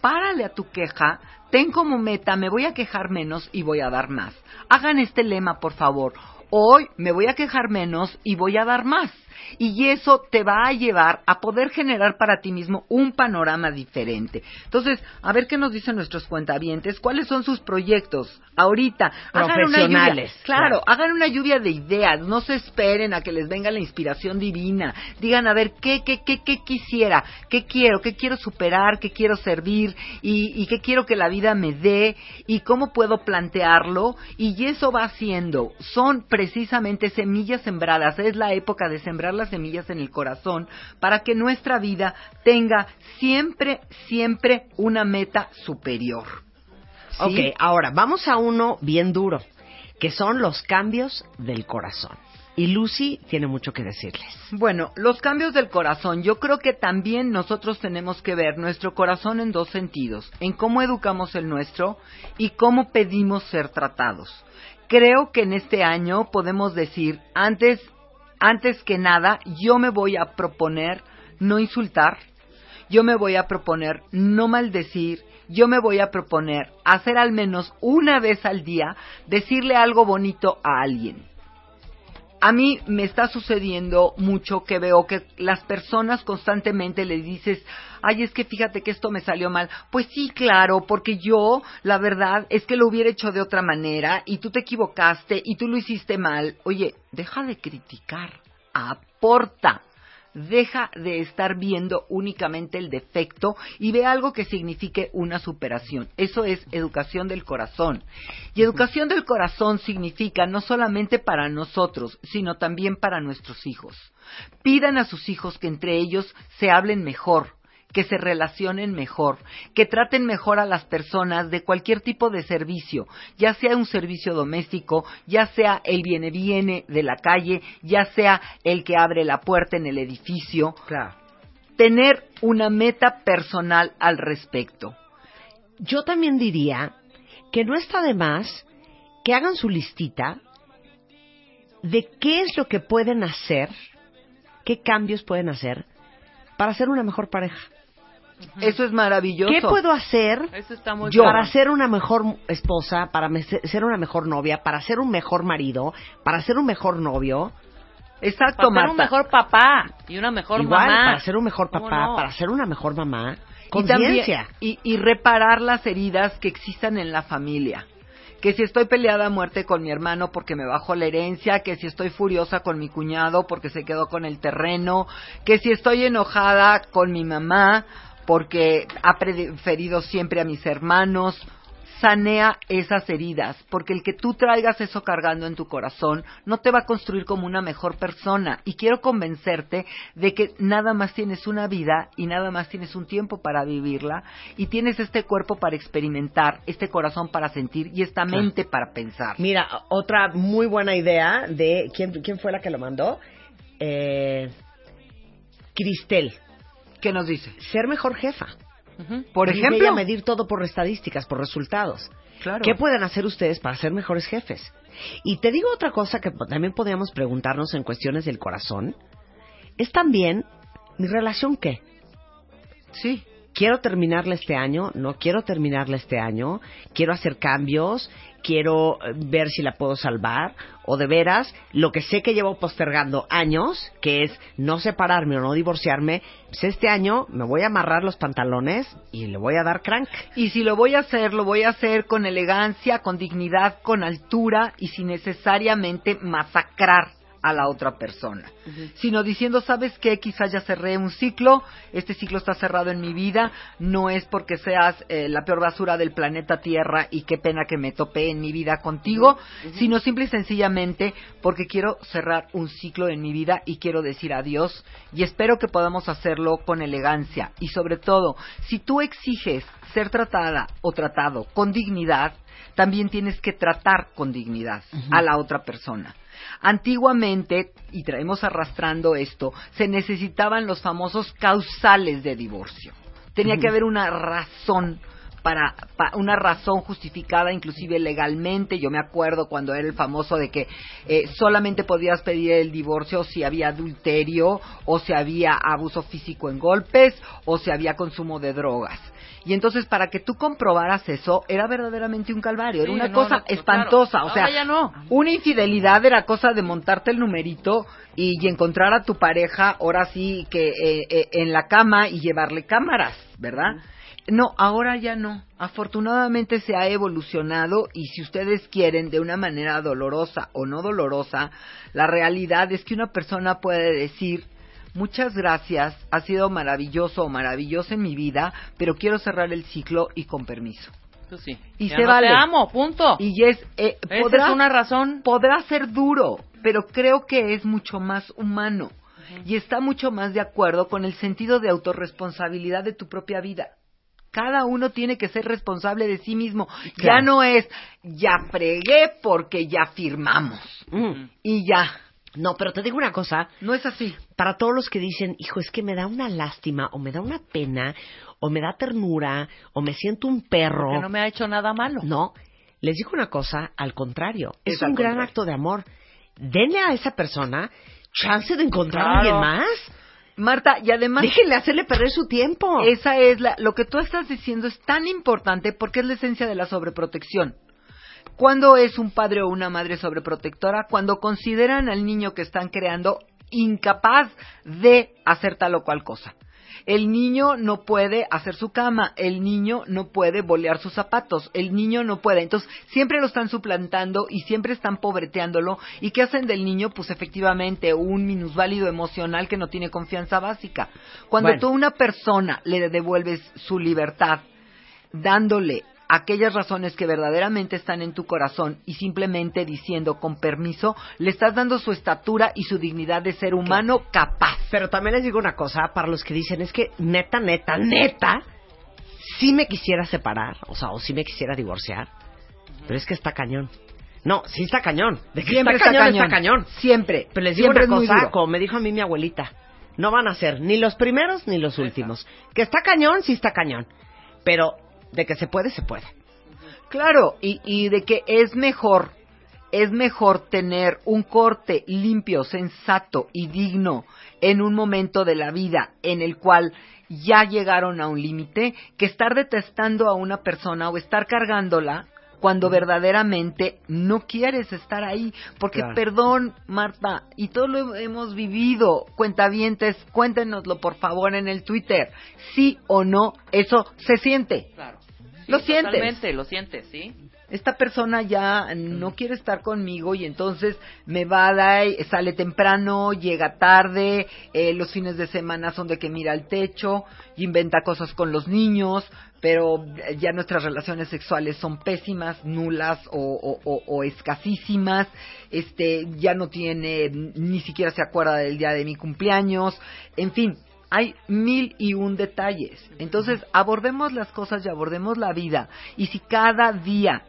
[SPEAKER 3] párale a tu queja, ten como meta, me voy a quejar menos y voy a dar más. Hagan este lema, por favor. Hoy me voy a quejar menos y voy a dar más. Y eso te va a llevar a poder generar para ti mismo un panorama diferente. Entonces, a ver qué nos dicen nuestros cuentavientes, cuáles son sus proyectos ahorita.
[SPEAKER 1] Profesionales,
[SPEAKER 3] claro. hagan una lluvia de ideas, no se esperen a que les venga la inspiración divina. Digan, a ver, ¿qué, qué, qué, qué quisiera? ¿Qué quiero? ¿Qué quiero superar? ¿Qué quiero servir? ¿Y, y qué quiero que la vida me dé? ¿Y cómo puedo plantearlo? Y eso va haciendo. Son precisamente semillas sembradas. Es la época de sembrar las semillas en el corazón para que nuestra vida tenga siempre, siempre una meta superior. ¿Sí?
[SPEAKER 1] Ok, ahora vamos a uno bien duro, que son los cambios del corazón. Y Lucy tiene mucho que decirles.
[SPEAKER 3] Bueno, los cambios del corazón, yo creo que también nosotros tenemos que ver nuestro corazón en dos sentidos, en cómo educamos el nuestro y cómo pedimos ser tratados. Creo que en este año podemos decir, antes, antes que nada, yo me voy a proponer no insultar, yo me voy a proponer no maldecir, yo me voy a proponer hacer al menos una vez al día, decirle algo bonito a alguien a mí me está sucediendo mucho que veo que las personas constantemente le dices, ay, es que fíjate que esto me salió mal. Pues sí, claro, porque yo, la verdad, es que lo hubiera hecho de otra manera y tú te equivocaste y tú lo hiciste mal. Oye, deja de criticar, aporta. Deja de estar viendo únicamente el defecto y ve algo que signifique una superación. Eso es educación del corazón. Y educación del corazón significa no solamente para nosotros, sino también para nuestros hijos. Pidan a sus hijos que entre ellos se hablen mejor, que se relacionen mejor, que traten mejor a las personas de cualquier tipo de servicio, ya sea un servicio doméstico, ya sea el viene viene de la calle, ya sea el que abre la puerta en el edificio.
[SPEAKER 1] Claro.
[SPEAKER 3] Tener una meta personal al respecto.
[SPEAKER 1] Yo también diría que no está de más que hagan su listita de qué es lo que pueden hacer, qué cambios pueden hacer para ser una mejor pareja.
[SPEAKER 3] Eso es maravilloso.
[SPEAKER 1] ¿Qué puedo hacer
[SPEAKER 4] Eso está muy
[SPEAKER 1] yo para ser una mejor esposa, para me- ser una mejor novia, para ser un mejor marido, para ser un mejor novio?
[SPEAKER 3] Exacto,
[SPEAKER 4] Para ser
[SPEAKER 3] Marta.
[SPEAKER 4] un mejor papá y una mejor
[SPEAKER 1] Igual,
[SPEAKER 4] mamá.
[SPEAKER 1] para ser un mejor
[SPEAKER 4] ¿Cómo
[SPEAKER 1] papá,
[SPEAKER 4] no?
[SPEAKER 1] para ser una mejor mamá,
[SPEAKER 3] Y también-
[SPEAKER 1] conciencia.
[SPEAKER 3] Y, y reparar las heridas que existan en la familia. Que si estoy peleada a muerte con mi hermano porque me bajó la herencia, que si estoy furiosa con mi cuñado porque se quedó con el terreno, que si estoy enojada con mi mamá porque ha preferido siempre a mis hermanos, sanea esas heridas, porque el que tú traigas eso cargando en tu corazón no te va a construir como una mejor persona. Y quiero convencerte de que nada más tienes una vida y nada más tienes un tiempo para vivirla y tienes este cuerpo para experimentar, este corazón para sentir y esta mente para pensar.
[SPEAKER 1] Mira, otra muy buena idea de quién, quién fue la que lo mandó. Eh, Cristel,
[SPEAKER 3] ¿Qué nos dice?
[SPEAKER 1] ser mejor jefa.
[SPEAKER 3] Por ejemplo,
[SPEAKER 1] ella, medir todo por estadísticas, por resultados.
[SPEAKER 3] Claro.
[SPEAKER 1] ¿Qué pueden hacer ustedes para ser mejores jefes? Y te digo otra cosa que también podríamos preguntarnos en cuestiones del corazón. Es también, ¿mi relación qué?
[SPEAKER 3] Sí.
[SPEAKER 1] Quiero terminarla este año, no quiero terminarla este año, quiero hacer cambios, quiero eh, ver si la puedo salvar, o de veras, lo que sé que llevo postergando años, que es no separarme o no divorciarme, pues este año me voy a amarrar los pantalones y le voy a dar crank.
[SPEAKER 3] Y si lo voy a hacer, lo voy a hacer con elegancia, con dignidad, con altura y sin necesariamente masacrar a la otra persona, sino diciendo, ¿sabes qué? Quizás ya cerré un ciclo, este ciclo está cerrado en mi vida, no es porque seas eh, la peor basura del planeta Tierra y qué pena que me topé en mi vida contigo, sino simple y sencillamente porque quiero cerrar un ciclo en mi vida y quiero decir adiós y espero que podamos hacerlo con elegancia y sobre todo, si tú exiges ser tratada o tratado con dignidad, también tienes que tratar con dignidad a la otra persona. Antiguamente, y traemos arrastrando esto, se necesitaban los famosos causales de divorcio. Tenía que haber una razón para, pa- una razón justificada inclusive legalmente. Yo me acuerdo cuando era el famoso de que eh, solamente podías pedir el divorcio si había adulterio o si había abuso físico en golpes o si había consumo de drogas. Y entonces para que tú comprobaras eso era verdaderamente un calvario, era una
[SPEAKER 4] no,
[SPEAKER 3] cosa
[SPEAKER 4] no, claro.
[SPEAKER 3] espantosa, o sea,
[SPEAKER 4] Ahora ya no.
[SPEAKER 3] una infidelidad era cosa de montarte el numerito y, y encontrar a tu pareja, ahora sí que eh, eh, en la cama y llevarle cámaras, ¿verdad? No, ahora ya no. Afortunadamente se ha evolucionado y si ustedes quieren de una manera dolorosa o no dolorosa, la realidad es que una persona puede decir, muchas gracias, ha sido maravilloso o maravilloso en mi vida, pero quiero cerrar el ciclo y con permiso.
[SPEAKER 4] Pues sí.
[SPEAKER 3] Y
[SPEAKER 4] Ya
[SPEAKER 3] se
[SPEAKER 4] no
[SPEAKER 3] vale.
[SPEAKER 4] te amo, punto.
[SPEAKER 3] Y es, eh,
[SPEAKER 4] Esa
[SPEAKER 3] podrá,
[SPEAKER 4] es una razón.
[SPEAKER 3] podrá ser duro, pero creo que es mucho más humano y está mucho más de acuerdo con el sentido de autorresponsabilidad de tu propia vida. Cada uno tiene que ser responsable de sí mismo. Ya no es, ya fregué porque ya firmamos.
[SPEAKER 1] Mm.
[SPEAKER 3] Y ya.
[SPEAKER 1] No, pero te digo una cosa,
[SPEAKER 3] No es así.
[SPEAKER 1] para todos los que dicen, hijo, es que me da una lástima, o me da una pena, o me da ternura, o me siento un perro.
[SPEAKER 4] Que no me ha hecho nada malo.
[SPEAKER 1] No, les digo una cosa, al contrario, es,
[SPEAKER 3] Es
[SPEAKER 1] un gran
[SPEAKER 3] contrario.
[SPEAKER 1] acto de amor. Denle a esa persona chance de encontrar
[SPEAKER 4] Claro.
[SPEAKER 1] a alguien más.
[SPEAKER 3] Marta, y además
[SPEAKER 1] Déjenle hacerle perder su tiempo.
[SPEAKER 3] Esa es la, lo que tú estás diciendo es tan importante porque es la esencia de la sobreprotección. ¿Cuándo es un padre o una madre sobreprotectora? Cuando consideran al niño que están creando incapaz de hacer tal o cual cosa. El niño no puede hacer su cama, el niño no puede bolear sus zapatos, el niño no puede. Entonces, siempre lo están suplantando y siempre están pobreteándolo. ¿Y qué hacen del niño? Pues efectivamente, un minusválido emocional que no tiene confianza básica. Cuando
[SPEAKER 1] Bueno.
[SPEAKER 3] tú a una persona le devuelves su libertad, dándole aquellas razones que verdaderamente están en tu corazón y simplemente diciendo con permiso, le estás dando su estatura y su dignidad de ser humano capaz.
[SPEAKER 1] Pero también les digo una cosa, para los que dicen, es que neta, neta, neta, sí me quisiera separar, o sea, o sí me quisiera divorciar, pero es que está cañón. No, sí está cañón. De que
[SPEAKER 3] Siempre
[SPEAKER 1] está, cañón, está cañón.
[SPEAKER 3] Siempre.
[SPEAKER 1] Pero les digo
[SPEAKER 3] Siempre
[SPEAKER 1] una cosa, como me dijo a mí mi abuelita, no van a ser ni los primeros ni los últimos. Que está cañón, sí está cañón. Pero de que se puede, se puede.
[SPEAKER 3] Claro, y, y de que es mejor, es mejor tener un corte limpio, sensato y digno en un momento de la vida en el cual ya llegaron a un límite que estar detestando a una persona o estar cargándola cuando verdaderamente no quieres estar ahí. Porque,
[SPEAKER 1] Claro.
[SPEAKER 3] perdón, Marta, y todo lo hemos vivido, cuentavientes, cuéntenoslo por favor en el Twitter. Sí o no, eso se siente.
[SPEAKER 4] Claro.
[SPEAKER 3] Lo sientes.
[SPEAKER 4] Totalmente, lo sientes, ¿sí?
[SPEAKER 3] esta persona ya no quiere estar conmigo y entonces me va a dar, sale temprano, llega tarde, eh, los fines de semana son de que mira al techo, inventa cosas con los niños, pero ya nuestras relaciones sexuales son pésimas, nulas o, o- o- o escasísimas, este, ya no tiene, ni siquiera se acuerda del día de mi cumpleaños, en fin, hay mil y un detalles. Entonces, abordemos las cosas y abordemos la vida. Y si cada día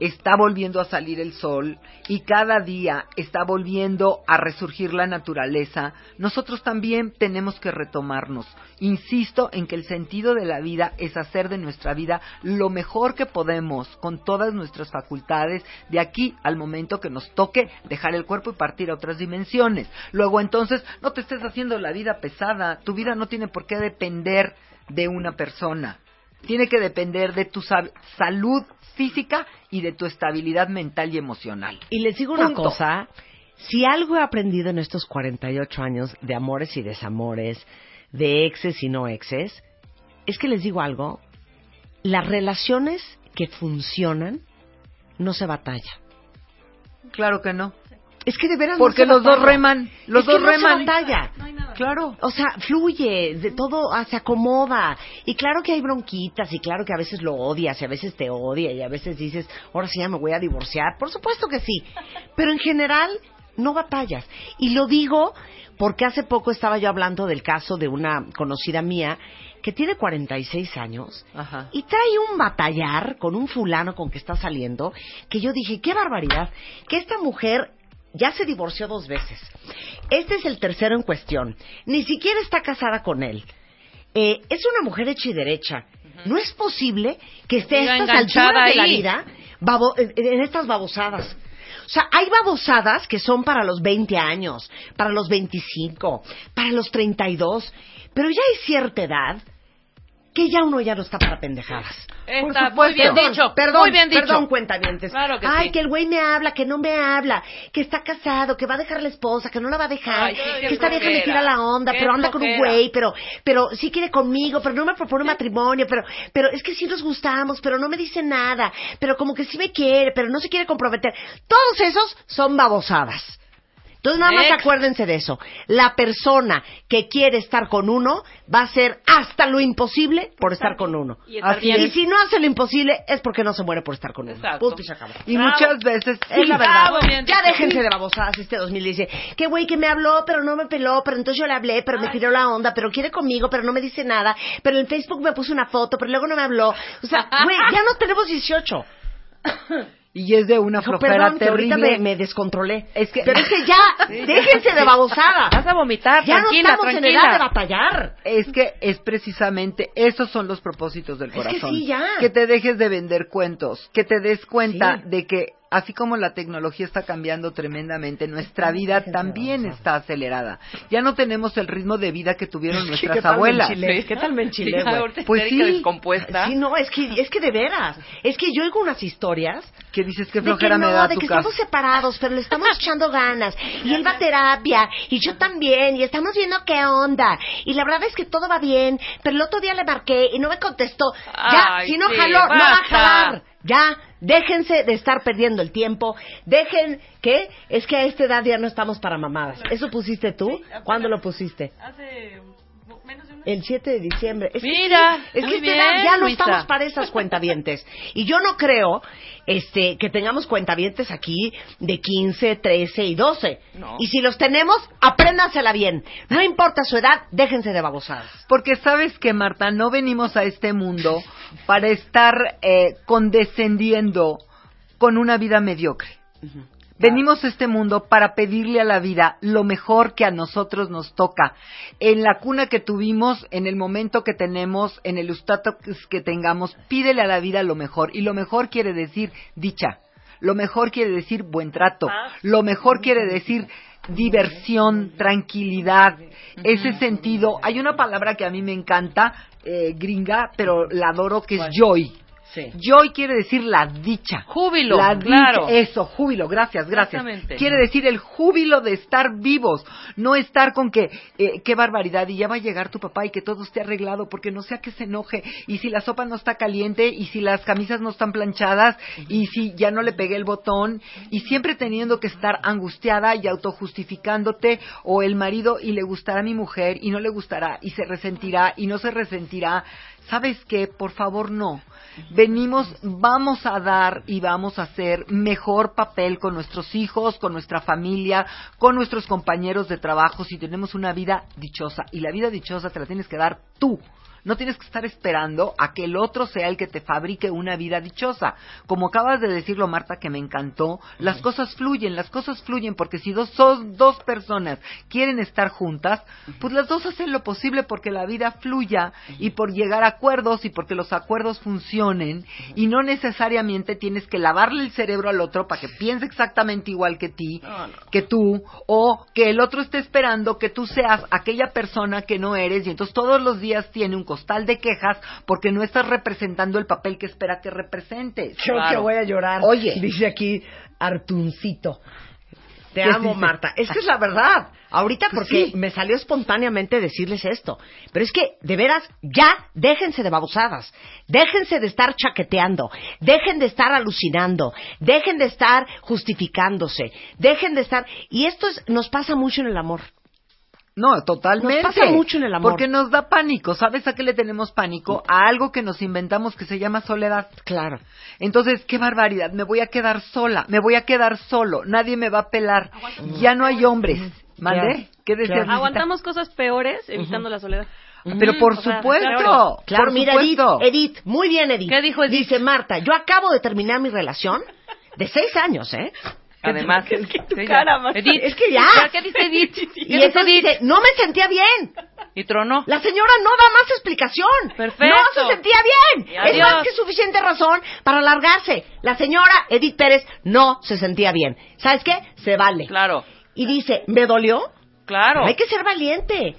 [SPEAKER 3] está volviendo a salir el sol y cada día está volviendo a resurgir la naturaleza, nosotros también tenemos que retomarnos. Insisto en que el sentido de la vida es hacer de nuestra vida lo mejor que podemos con todas nuestras facultades de aquí al momento que nos toque dejar el cuerpo y partir a otras dimensiones. Luego entonces no te estés haciendo la vida pesada, tu vida no tiene por qué depender de una persona tiene que depender de tu sa- salud física y de tu estabilidad mental y emocional.
[SPEAKER 1] Y les digo una cosa, si algo he aprendido en estos 48 años de amores y desamores, de exes y no exes, es que les digo algo, las relaciones que funcionan no se batalla.
[SPEAKER 3] Claro que no.
[SPEAKER 1] Es que de veras
[SPEAKER 3] Porque
[SPEAKER 1] no se
[SPEAKER 3] los dos reman, los
[SPEAKER 1] Es que
[SPEAKER 3] dos
[SPEAKER 1] se
[SPEAKER 3] reman.
[SPEAKER 1] batalla.
[SPEAKER 5] No hay nada.
[SPEAKER 3] Claro.
[SPEAKER 1] O sea, fluye, de todo ah, se acomoda. Y claro que hay bronquitas, y claro que a veces lo odias, y a veces te odia, y a veces dices, ahora sí ya me voy a divorciar. Por supuesto que sí. Pero en general, no batallas. Y lo digo porque hace poco estaba yo hablando del caso de una conocida mía que tiene 46 años
[SPEAKER 3] Ajá.
[SPEAKER 1] y trae un batallar con un fulano con que está saliendo, que yo dije, qué barbaridad, que esta mujer ya se divorció dos veces. Este es el tercero en cuestión. Ni siquiera está casada con él. Eh, es una mujer hecha y derecha. No es posible que esté
[SPEAKER 4] Siga
[SPEAKER 1] a estas alturas de la vida babo- en, en estas babosadas. O sea, hay babosadas que son para los 20 años, para los 25, para los 32, pero ya hay cierta edad que ya uno ya no está para pendejadas.
[SPEAKER 4] Está muy
[SPEAKER 3] supuesto.
[SPEAKER 4] bien
[SPEAKER 1] Perdón,
[SPEAKER 4] dicho.
[SPEAKER 1] Perdón,
[SPEAKER 4] muy bien dicho. Claro que
[SPEAKER 1] Ay,
[SPEAKER 4] sí.
[SPEAKER 1] que el güey me habla, que no me habla, que está casado, que va a dejar a la esposa, que no la va a dejar,
[SPEAKER 4] Ay, sí, qué
[SPEAKER 1] que esta vieja le tira la onda, pero anda con un güey, pero, pero sí quiere conmigo, pero no me propone matrimonio, pero, pero es que sí nos gustamos, pero no me dice nada, pero como que sí me quiere, pero no se quiere comprometer. Todos esos son babosadas. Entonces nada más acuérdense de eso. La persona que quiere estar con uno va a hacer hasta lo imposible por estar con uno.
[SPEAKER 5] Y estar
[SPEAKER 3] Así
[SPEAKER 5] bien.
[SPEAKER 1] Y si no hace lo imposible es porque no se muere por estar con uno.
[SPEAKER 4] Exacto.
[SPEAKER 1] Punto y se acabó.
[SPEAKER 3] Y
[SPEAKER 4] Bravo.
[SPEAKER 3] muchas veces
[SPEAKER 1] Es la verdad.
[SPEAKER 4] bravo, bien
[SPEAKER 1] ya déjense de babosadas este 2010. Que güey que me habló, pero no me peló, pero entonces yo le hablé, pero me tiró la onda, pero quiere conmigo, pero no me dice nada, pero en Facebook me puso una foto, pero luego no me habló. O sea, güey, ya no tenemos 18.
[SPEAKER 3] y es de una flojera
[SPEAKER 1] perdón, que ahorita
[SPEAKER 3] terrible.
[SPEAKER 1] me, me descontrolé.
[SPEAKER 3] Es que-
[SPEAKER 1] Pero es que ya, déjense de babosada.
[SPEAKER 4] Vas a vomitar,
[SPEAKER 1] Ya no
[SPEAKER 4] tranquila,
[SPEAKER 1] estamos en
[SPEAKER 4] tranquila.
[SPEAKER 1] edad de batallar.
[SPEAKER 3] Es que es precisamente, esos son los propósitos del
[SPEAKER 1] Es que
[SPEAKER 3] corazón.
[SPEAKER 1] sí, ya.
[SPEAKER 3] Que te dejes de vender cuentos, que te des cuenta
[SPEAKER 1] Sí.
[SPEAKER 3] de que así como la tecnología está cambiando tremendamente, nuestra vida también está acelerada. Ya no tenemos el ritmo de vida que tuvieron
[SPEAKER 1] ¿Qué
[SPEAKER 3] nuestras
[SPEAKER 1] tal me
[SPEAKER 3] abuelas.
[SPEAKER 1] enchilé? ¿Qué tal me enchilé,
[SPEAKER 4] Sí,
[SPEAKER 3] Pues sí.
[SPEAKER 4] descompuesta.
[SPEAKER 1] Sí, no, es que, es que de veras. Es que yo oigo unas historias
[SPEAKER 3] Que dices que
[SPEAKER 1] de que
[SPEAKER 3] flojera
[SPEAKER 1] no,
[SPEAKER 3] me da
[SPEAKER 1] de
[SPEAKER 3] tu
[SPEAKER 1] que
[SPEAKER 3] casa.
[SPEAKER 1] estamos separados, pero le estamos echando ganas. Y él va a terapia, y yo también, y estamos viendo qué onda. Y la verdad es que todo va bien, pero el otro día le marqué y no me contestó. Ya,
[SPEAKER 4] Ay,
[SPEAKER 1] si no
[SPEAKER 4] sí,
[SPEAKER 1] jaló, no va a
[SPEAKER 4] basta.
[SPEAKER 1] jalar. Ya, déjense de estar perdiendo el tiempo. Dejen que, es que a esta edad ya no estamos para mamadas. ¿Eso pusiste tú? ¿Cuándo lo pusiste?
[SPEAKER 5] Hace menos de un
[SPEAKER 1] El 7 de diciembre. Es
[SPEAKER 4] Mira,
[SPEAKER 1] es
[SPEAKER 4] muy
[SPEAKER 1] que esta
[SPEAKER 4] bien,
[SPEAKER 1] edad ya no
[SPEAKER 4] Luisa.
[SPEAKER 1] estamos para esas cuentavientes. Y yo no creo este, que tengamos cuentavientes aquí de 15, 13 y 12.
[SPEAKER 4] No.
[SPEAKER 1] Y si los tenemos, apréndansela bien. No importa su edad, déjense de babosadas.
[SPEAKER 3] Porque sabes que, Marta, no venimos a este mundo para estar eh, condescendiendo con una vida mediocre. Venimos a este mundo para pedirle a la vida lo mejor que a nosotros nos toca, en la cuna que tuvimos, en el momento que tenemos, en el estatus que tengamos, pídele a la vida lo mejor. Y lo mejor quiere decir dicha, lo mejor quiere decir buen trato, lo mejor quiere decir diversión, tranquilidad, ese sentido. Hay una palabra que a mí me encanta, eh, gringa, pero la adoro, que es joy.
[SPEAKER 1] Sí.
[SPEAKER 3] Joy quiere decir la dicha.
[SPEAKER 4] Júbilo,
[SPEAKER 3] La
[SPEAKER 4] claro.
[SPEAKER 3] dicha, eso, júbilo, gracias, gracias. Quiere decir el júbilo de estar vivos, no estar con que, eh, qué barbaridad, y ya va a llegar tu papá y que todo esté arreglado, porque no sea que se enoje, y si la sopa no está caliente, y si las camisas no están planchadas, y si ya no le pegué el botón, y siempre teniendo que estar angustiada y autojustificándote, o el marido, y le gustará a mi mujer, y no le gustará, y se resentirá, y no se resentirá. ¿Sabes qué? Por favor, no. Venimos, vamos a dar y vamos a hacer mejor papel con nuestros hijos, con nuestra familia, con nuestros compañeros de trabajo si tenemos una vida dichosa. Y la vida dichosa te la tienes que dar tú. No tienes que estar esperando a que el otro sea el que te fabrique una vida dichosa. Como acabas de decirlo, Marta, que me encantó, las cosas fluyen, las cosas fluyen, porque si dos, son dos personas quieren estar juntas, pues las dos hacen lo posible porque la vida fluya y por llegar a acuerdos y porque los acuerdos funcionen y no necesariamente tienes que lavarle el cerebro al otro para que piense exactamente igual que ti, que tú, o que el otro esté esperando que tú seas aquella persona que no eres y entonces todos los días tiene un costal de quejas porque no estás representando el papel que espera que representes.
[SPEAKER 1] Creo que
[SPEAKER 4] Claro.
[SPEAKER 1] voy a llorar.
[SPEAKER 3] Oye.
[SPEAKER 1] Dice aquí Artuncito. Te
[SPEAKER 3] ¿Qué
[SPEAKER 1] amo,
[SPEAKER 3] dice?
[SPEAKER 1] Marta. Es que es la verdad. Ahorita
[SPEAKER 3] Pues
[SPEAKER 1] porque
[SPEAKER 3] sí.
[SPEAKER 1] me salió espontáneamente decirles esto. Pero es que, de veras, ya déjense de babosadas. Déjense de estar chaqueteando. Dejen de estar alucinando. Dejen de estar justificándose. Dejen de estar... Y esto es, nos pasa mucho en el amor.
[SPEAKER 3] No, totalmente.
[SPEAKER 1] Nos pasa mucho en el amor.
[SPEAKER 3] Porque nos da pánico. ¿Sabes a qué le tenemos pánico? A algo que nos inventamos que se llama soledad.
[SPEAKER 1] Claro.
[SPEAKER 3] Entonces, qué barbaridad. Me voy a quedar sola. Me voy a quedar solo. Nadie me va a pelar. Ya no hay hombres. ¿Mande? ¿Qué decías?
[SPEAKER 5] Aguantamos cosas peores evitando la soledad.
[SPEAKER 3] Pero por
[SPEAKER 5] O sea,
[SPEAKER 3] supuesto.
[SPEAKER 5] claro.
[SPEAKER 1] Claro,
[SPEAKER 3] por
[SPEAKER 1] mira,
[SPEAKER 3] supuesto.
[SPEAKER 1] Edith, Edith, muy bien, Edith.
[SPEAKER 4] ¿Qué dijo Edith?
[SPEAKER 1] Dice Marta, yo acabo de terminar mi relación de seis años, ¿eh?
[SPEAKER 4] Además,
[SPEAKER 5] Es que tu cara.
[SPEAKER 4] Edith,
[SPEAKER 1] Es que ya.
[SPEAKER 4] ¿Qué dice Edith? ¿Qué
[SPEAKER 1] Y entonces dice, no me sentía bien.
[SPEAKER 4] Y tronó.
[SPEAKER 1] La señora no da más explicación.
[SPEAKER 4] Perfecto.
[SPEAKER 1] No se sentía bien. Es más que suficiente razón para largarse. La señora Edith Pérez no se sentía bien. ¿Sabes qué? Se vale.
[SPEAKER 4] Claro,
[SPEAKER 1] Y dice, ¿me dolió?
[SPEAKER 4] claro.
[SPEAKER 1] Hay que ser valiente.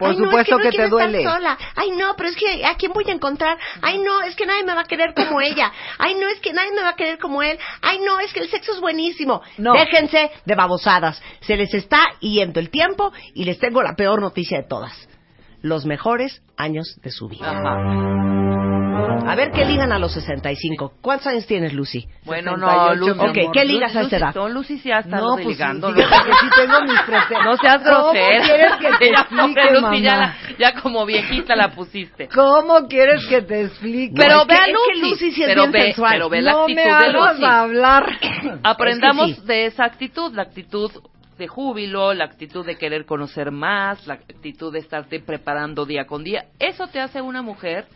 [SPEAKER 3] Por
[SPEAKER 1] Ay, no,
[SPEAKER 3] supuesto
[SPEAKER 1] es que, no
[SPEAKER 3] que te duele.
[SPEAKER 1] sola. Ay, no, pero es que ¿a quién voy a encontrar? Ay, no, es que nadie me va a querer como ella. Ay, no, es que nadie me va a querer como él. Ay, no, es que el sexo es buenísimo.
[SPEAKER 3] No.
[SPEAKER 1] Déjense de babosadas. Se les está yendo el tiempo y les tengo la peor noticia de todas. Los mejores años de su vida.
[SPEAKER 4] Ajá.
[SPEAKER 1] A ver qué ligan a los 65. ¿Cuántos años tienes, Lucy?
[SPEAKER 4] Bueno, no,
[SPEAKER 3] 68,
[SPEAKER 4] Lucy.
[SPEAKER 3] mi
[SPEAKER 1] Ok,
[SPEAKER 3] amor.
[SPEAKER 1] ¿qué ligas a
[SPEAKER 4] Lucy,
[SPEAKER 1] esta edad?
[SPEAKER 4] no, Lucy sí ha estado
[SPEAKER 3] No, pues
[SPEAKER 4] ligando.
[SPEAKER 3] sí, tengo mis presentes.
[SPEAKER 4] No seas
[SPEAKER 3] ¿Cómo
[SPEAKER 4] grosera.
[SPEAKER 3] quieres que te
[SPEAKER 4] Ya,
[SPEAKER 3] explique,
[SPEAKER 4] Lucy, ya,
[SPEAKER 3] mamá?
[SPEAKER 4] la- ya como viejita la pusiste.
[SPEAKER 3] ¿Cómo quieres que te explique?
[SPEAKER 4] Pero
[SPEAKER 1] es que-
[SPEAKER 4] ve a
[SPEAKER 1] es que
[SPEAKER 4] Lucy.
[SPEAKER 1] Lucy sí es
[SPEAKER 4] pero
[SPEAKER 1] bien
[SPEAKER 4] ve,
[SPEAKER 1] sensual.
[SPEAKER 4] pero ve la
[SPEAKER 3] no
[SPEAKER 4] actitud
[SPEAKER 3] me
[SPEAKER 4] de Lucy.
[SPEAKER 3] hablar.
[SPEAKER 4] Aprendamos
[SPEAKER 1] Es que sí.
[SPEAKER 4] de esa actitud, la actitud de júbilo, la actitud de querer conocer más, la actitud de estarte preparando día con día. Eso te hace una mujer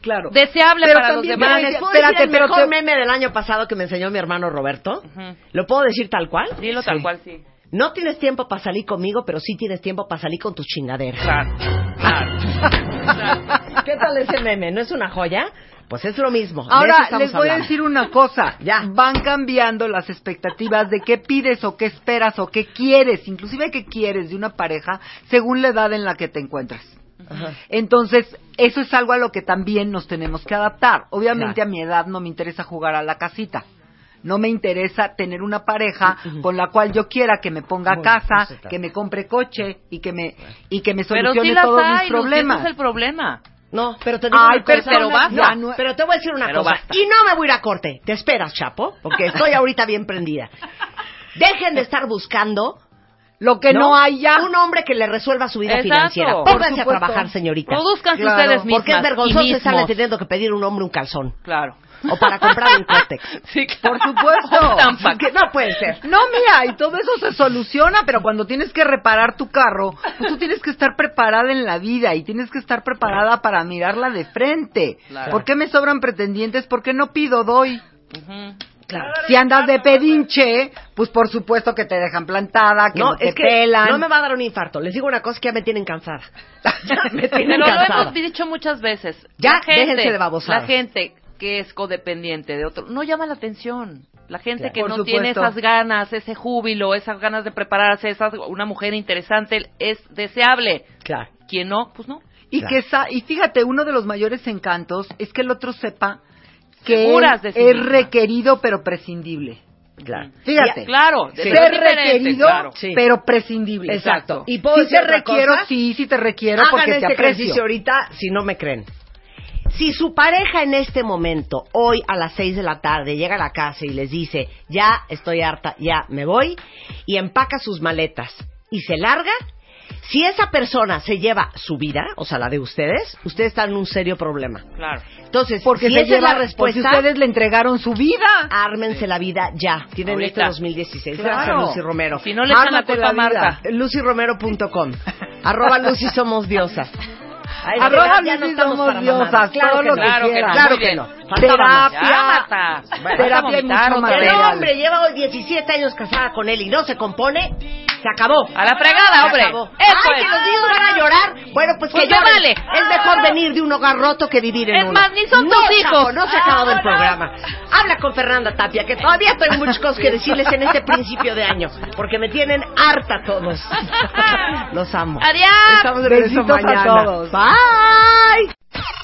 [SPEAKER 3] Claro.
[SPEAKER 4] deseable
[SPEAKER 3] Pero
[SPEAKER 4] para los demás.
[SPEAKER 3] te voy a
[SPEAKER 1] ¿Les puedo
[SPEAKER 3] Espérate,
[SPEAKER 1] el
[SPEAKER 3] pero
[SPEAKER 1] mejor
[SPEAKER 3] te-
[SPEAKER 1] meme del año pasado que me enseñó mi hermano Roberto? ¿Lo puedo decir tal cual?
[SPEAKER 4] Dilo tal cual, sí.
[SPEAKER 1] No tienes tiempo para salir conmigo, pero sí tienes tiempo para salir con tus chingaderas.
[SPEAKER 4] Claro, claro. claro.
[SPEAKER 1] ¿Qué tal ese meme? ¿No es una joya? Pues es lo mismo.
[SPEAKER 3] Ahora les voy a decir una cosa.
[SPEAKER 1] Ya.
[SPEAKER 3] Van cambiando las expectativas de qué pides o qué esperas o qué quieres, inclusive qué quieres de una pareja según la edad en la que te encuentras.
[SPEAKER 1] Ajá.
[SPEAKER 3] Entonces, eso es algo a lo que también nos tenemos que adaptar. Obviamente
[SPEAKER 1] Claro.
[SPEAKER 3] a mi edad no me interesa jugar a la casita. No me interesa tener una pareja con la cual yo quiera que me ponga
[SPEAKER 1] Bueno,
[SPEAKER 3] casa,
[SPEAKER 1] está.
[SPEAKER 3] que me compre coche y que me y que me
[SPEAKER 4] Pero
[SPEAKER 3] solucione
[SPEAKER 4] sí las
[SPEAKER 3] todos
[SPEAKER 4] hay,
[SPEAKER 3] mis problemas.
[SPEAKER 4] ese es el problema.
[SPEAKER 1] No, pero te digo
[SPEAKER 3] Hay
[SPEAKER 1] una cosa.
[SPEAKER 3] personas
[SPEAKER 4] basta.
[SPEAKER 1] No,
[SPEAKER 3] no-
[SPEAKER 1] pero te voy a decir una
[SPEAKER 4] Pero
[SPEAKER 1] cosa.
[SPEAKER 4] basta.
[SPEAKER 1] Y no me voy a ir a corte. Te esperas, Chapo, porque estoy ahorita bien prendida. Dejen de estar buscando
[SPEAKER 3] Lo que no, hay ya.
[SPEAKER 1] un hombre que le resuelva su vida
[SPEAKER 4] Exacto.
[SPEAKER 1] financiera. Pónganse a trabajar, señorita.
[SPEAKER 4] Produzcanse
[SPEAKER 3] Claro,
[SPEAKER 4] ustedes mismas
[SPEAKER 1] Porque es vergonzoso
[SPEAKER 4] mismos.
[SPEAKER 1] estarle teniendo que pedir a un hombre un calzón.
[SPEAKER 4] Claro.
[SPEAKER 1] O para comprar un córtex.
[SPEAKER 4] Sí,
[SPEAKER 3] Por
[SPEAKER 4] claro.
[SPEAKER 3] supuesto.
[SPEAKER 4] Tampax.
[SPEAKER 1] Que no puede ser.
[SPEAKER 3] No, mira, y todo eso se soluciona, pero cuando tienes que reparar tu carro, pues tú tienes que estar preparada en la vida y tienes que estar preparada para mirarla de frente.
[SPEAKER 4] Claro.
[SPEAKER 3] ¿Por qué me sobran pretendientes? ¿Por qué no pido, doy?
[SPEAKER 4] Ujú.
[SPEAKER 1] Claro.
[SPEAKER 3] Si andas de pedinche, pues por supuesto que te dejan plantada, que no,
[SPEAKER 1] No,
[SPEAKER 3] te
[SPEAKER 1] es que
[SPEAKER 3] pelan.
[SPEAKER 1] no me va a dar un infarto. Les digo una cosa que ya me tienen cansada. Ya me tienen
[SPEAKER 4] Pero lo
[SPEAKER 1] cansada.
[SPEAKER 4] hemos dicho muchas veces.
[SPEAKER 1] Ya,
[SPEAKER 4] la gente,
[SPEAKER 1] déjense de babosadas.
[SPEAKER 4] La gente que es codependiente de otro no llama la atención. La gente
[SPEAKER 1] Claro.
[SPEAKER 4] que
[SPEAKER 3] Por
[SPEAKER 4] no
[SPEAKER 3] supuesto.
[SPEAKER 4] tiene esas ganas, ese júbilo, esas ganas de prepararse, esas, una mujer interesante es deseable.
[SPEAKER 1] Claro.
[SPEAKER 4] Quien no, pues no.
[SPEAKER 3] Y
[SPEAKER 1] Claro.
[SPEAKER 3] que sa- y fíjate, uno de los mayores encantos es que el otro sepa que
[SPEAKER 4] Seguras de sí
[SPEAKER 3] es requerido pero prescindible.
[SPEAKER 1] Claro.
[SPEAKER 3] Fíjate.
[SPEAKER 1] Y-
[SPEAKER 4] Claro,
[SPEAKER 1] Sí.
[SPEAKER 4] ser
[SPEAKER 3] requerido,
[SPEAKER 4] claro.
[SPEAKER 1] Sí.
[SPEAKER 3] pero prescindible.
[SPEAKER 1] Exacto. ¿Y puedo decir
[SPEAKER 3] te
[SPEAKER 1] otra
[SPEAKER 3] requiero,
[SPEAKER 1] cosa?
[SPEAKER 3] sí, sí te requiero
[SPEAKER 1] Hagan
[SPEAKER 3] porque te
[SPEAKER 1] este
[SPEAKER 3] aprecio.
[SPEAKER 1] ejercicio ahorita si no me creen. Si su pareja en este momento, hoy a las 6 de la tarde, llega a la casa y les dice, ya estoy harta, ya me voy, y empaca sus maletas y se larga, si esa persona se lleva su vida, o sea, la de ustedes, ustedes están en un serio problema.
[SPEAKER 4] Claro.
[SPEAKER 1] Entonces,
[SPEAKER 3] Porque
[SPEAKER 1] si esa
[SPEAKER 3] lleva,
[SPEAKER 1] es la
[SPEAKER 3] porque
[SPEAKER 1] respuesta,
[SPEAKER 3] ustedes le entregaron su vida.
[SPEAKER 1] ármense la vida ya. Tienen
[SPEAKER 4] Ahorita.
[SPEAKER 1] este 2016.
[SPEAKER 3] Claro.
[SPEAKER 1] Gracias, Lucy Romero.
[SPEAKER 4] Si no le echan la culpa a. Marta.
[SPEAKER 1] lucyromero.com arroba Lucy somos diosas Ay,
[SPEAKER 3] Arroba
[SPEAKER 1] ya no estamos para
[SPEAKER 3] diosas.
[SPEAKER 1] Claro
[SPEAKER 3] todo
[SPEAKER 1] que
[SPEAKER 3] lo
[SPEAKER 1] no.
[SPEAKER 3] que
[SPEAKER 4] Claro que
[SPEAKER 3] quieras.
[SPEAKER 4] no,
[SPEAKER 1] Claro que no.
[SPEAKER 3] Terapia. Terapia
[SPEAKER 4] vomitar
[SPEAKER 3] mucho
[SPEAKER 4] vez.
[SPEAKER 1] El hombre lleva hoy 17 años casada con él y no se compone, se acabó.
[SPEAKER 4] A la fregada,
[SPEAKER 1] Se
[SPEAKER 4] hombre.
[SPEAKER 1] acabó.
[SPEAKER 4] Eso
[SPEAKER 1] Ay,
[SPEAKER 4] es.
[SPEAKER 1] que los niños van a llorar. Bueno, pues,
[SPEAKER 4] Pues
[SPEAKER 1] que
[SPEAKER 4] me
[SPEAKER 1] lloren.
[SPEAKER 4] vale.
[SPEAKER 1] Es mejor venir de un hogar roto que vivir en
[SPEAKER 4] Es
[SPEAKER 1] uno.
[SPEAKER 4] más, ni son
[SPEAKER 1] no,
[SPEAKER 4] tus
[SPEAKER 1] chavo,
[SPEAKER 4] hijos.
[SPEAKER 1] no se ha acabado el programa. Habla con Fernanda Tapia, que todavía tengo muchas cosas que decirles en este principio de año, porque me tienen harta todos. Los amo.
[SPEAKER 4] Adiós.
[SPEAKER 1] Estamos de regreso
[SPEAKER 3] Besitos a
[SPEAKER 1] mañana.
[SPEAKER 3] todos.
[SPEAKER 1] Bye.